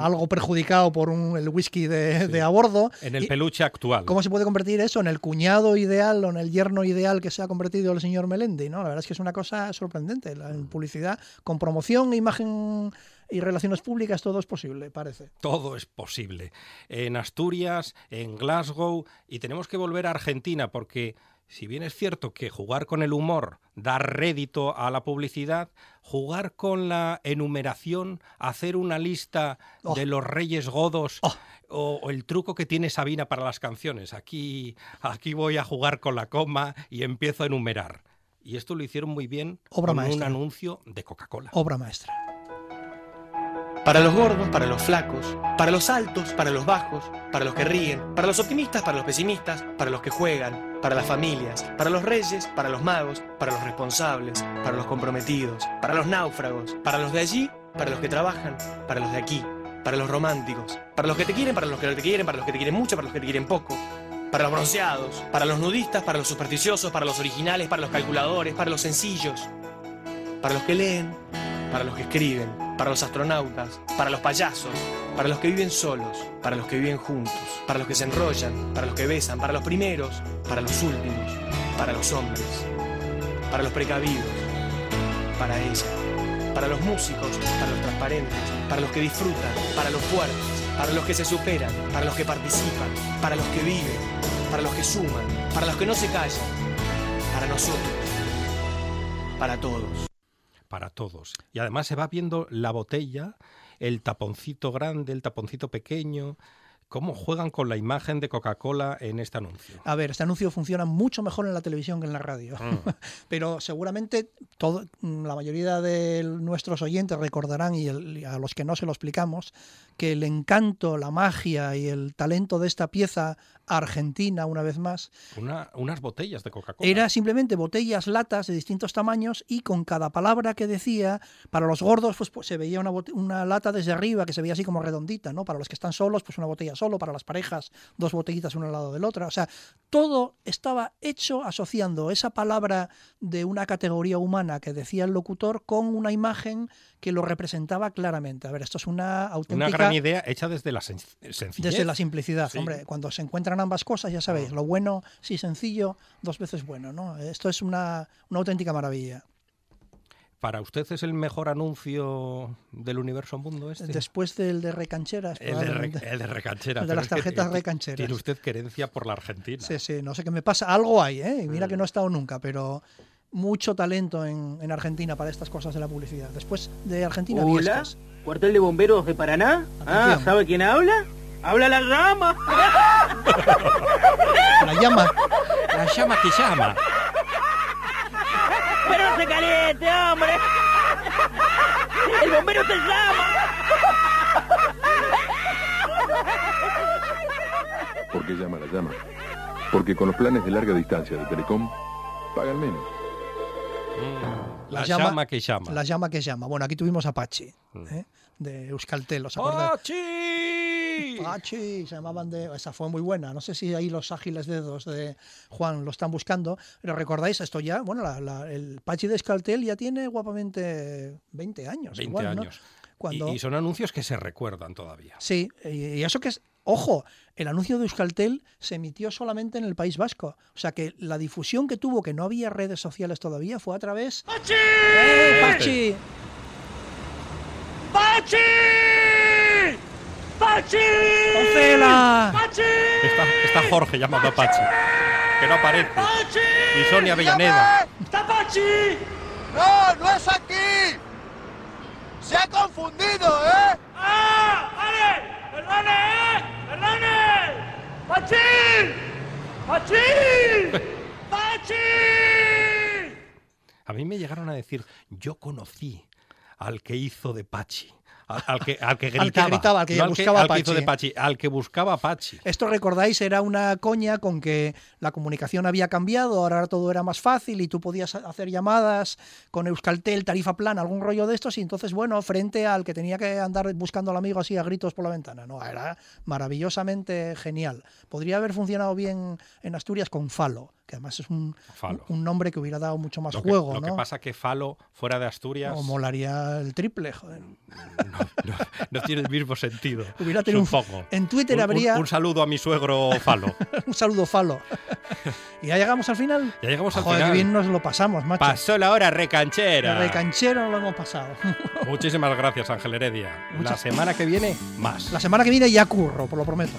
algo perjudicado por un, el whisky de, de a bordo. En el peluche actual. ¿Cómo se puede convertir eso en el cuñado ideal o en el yerno ideal que se ha convertido el señor Melendi? ¿no? La verdad es que es una cosa sorprendente. La en publicidad, con promoción, imagen y relaciones públicas, todo es posible, parece. Todo es posible. En Asturias, en Glasgow, y tenemos que volver a Argentina porque si bien es cierto que jugar con el humor da rédito a la publicidad, jugar con la enumeración, hacer una lista Oh. de los reyes godos o, o el truco que tiene Sabina para las canciones. Aquí, aquí voy a jugar con la coma y empiezo a enumerar. Y esto lo hicieron muy bien Obra con un maestra. anuncio de Coca-Cola. Obra maestra. Para los gordos, para los flacos, para los altos, para los bajos, para los que ríen, para los optimistas, para los pesimistas, para los que juegan, para las familias, para los reyes, para los magos, para los responsables, para los comprometidos, para los náufragos, para los de allí, para los que trabajan, para los de aquí, para los románticos, para los que te quieren, para los que no te quieren, para los que te quieren mucho, para los que te quieren poco, para los bronceados, para los nudistas, para los supersticiosos, para los originales, para los calculadores, para los sencillos, para los que leen, para los que escriben, para los astronautas, para los payasos, para los que viven solos, para los que viven juntos, para los que se enrollan, para los que besan, para los primeros, para los últimos, para los hombres, para los precavidos, para ella, para los músicos, para los transparentes, para los que disfrutan, para los fuertes, para los que se superan, para los que participan, para los que viven, para los que suman, para los que no se callan, para nosotros, para todos para todos. Y además se va viendo la botella, el taponcito grande, el taponcito pequeño. ¿Cómo juegan con la imagen de Coca-Cola en este anuncio? A ver, este anuncio funciona mucho mejor en la televisión que en la radio. Mm. Pero seguramente todo, la mayoría de nuestros oyentes recordarán, y, y, a los que no se lo explicamos, que el encanto, la magia y el talento de esta pieza argentina, una vez más. Una, unas botellas de Coca-Cola. Era simplemente botellas, latas de distintos tamaños y con cada palabra que decía, para los gordos pues, pues se veía una, una, lata desde arriba que se veía así como redondita, ¿no? Para los que están solos, pues una botella solo, para las parejas, dos botellitas una al lado de la otra. O sea, todo estaba hecho asociando esa palabra de una categoría humana que decía el locutor con una imagen que lo representaba claramente. A ver, esto es una auténtica... Una gran idea hecha desde la sen sencillez. Desde la simplicidad. Sí. Hombre, cuando se encuentran ambas cosas, ya sabéis, lo bueno, sí sencillo, dos veces bueno, ¿no? Esto es una, una auténtica maravilla. ¿Para usted es el mejor anuncio del universo mundo este? Después del de Recancheras. El de, re, el de Recancheras. El de las tarjetas que, Recancheras. Tiene usted querencia por la Argentina. Sí, sí, no sé qué me pasa. Algo hay, ¿eh? Mira que no he estado nunca, pero mucho talento en, en Argentina para estas cosas de la publicidad. Después de Argentina, Hola, cuartel de bomberos de Paraná. Atención. Ah, ¿sabe quién habla? ¡Habla la llama! La llama. La llama que llama. ¡Pero no se caliente, hombre! ¡El bombero te llama! ¿Por qué llama la llama? Porque con los planes de larga distancia de Telecom pagan menos. La, la llama, llama, que llama. La llama que llama. Bueno, aquí tuvimos a Pachi, ¿eh? de Euskaltel, ¿os acordáis? ¡Pachi! Pachi, se llamaban de... Esa fue muy buena. No sé si ahí los ágiles dedos de Juan lo están buscando, pero recordáis esto ya, bueno, la, la, el Pachi de Euskaltel ya tiene guapamente 20 años. 20 igual, años. ¿no? Cuando... Y, y, son anuncios que se recuerdan todavía. Sí, y eso que es, ojo, el anuncio de Euskaltel se emitió solamente en el País Vasco. O sea que la difusión que tuvo, que no había redes sociales todavía, fue a través... ¡Pachi! ¡Eh, Pachi! ¡Pachi! ¡Pachi! ¡Ocela! ¡Pachi! Está, está Jorge llamando a Pachi, que no aparece. ¡Pachi! Y Sonia Avellaneda. ¡Está Pachi! ¡No, no es aquí! ¡Se ha confundido, eh! ¡Ah! ¡Vale! ¡Perdone, eh! ¡Perdone! ¡Pachi! ¡Pachi! ¡Pachi! A mí me llegaron a decir, yo conocí al que hizo de Pachi. Al que, al que gritaba, al que, gritaba, al que no buscaba al que, Pachi. de Pachi, al que buscaba Pachi. Esto recordáis era una coña con que la comunicación había cambiado, ahora todo era más fácil y tú podías hacer llamadas con Euskaltel, tarifa plana, algún rollo de estos y entonces bueno, frente al que tenía que andar buscando al amigo así a gritos por la ventana, no, era maravillosamente genial. Podría haber funcionado bien en Asturias con Falo, que además es un, Falo. un nombre que hubiera dado mucho más lo juego, que, lo ¿no? que pasa que Falo fuera de Asturias o molaría el triple, joder. No, no, no tiene el mismo sentido. Hubiera tenido un poco. En Twitter un, habría. Un, un, saludo a mi suegro Falo. un saludo Falo. y ya llegamos al final. Ya llegamos al Joder, final. Qué bien nos lo pasamos, macho. Pasó la hora recanchera. El recanchero lo hemos pasado. Muchísimas gracias, Ángel Heredia. Muchas... La semana que viene, más. La semana que viene ya curro, por lo prometo.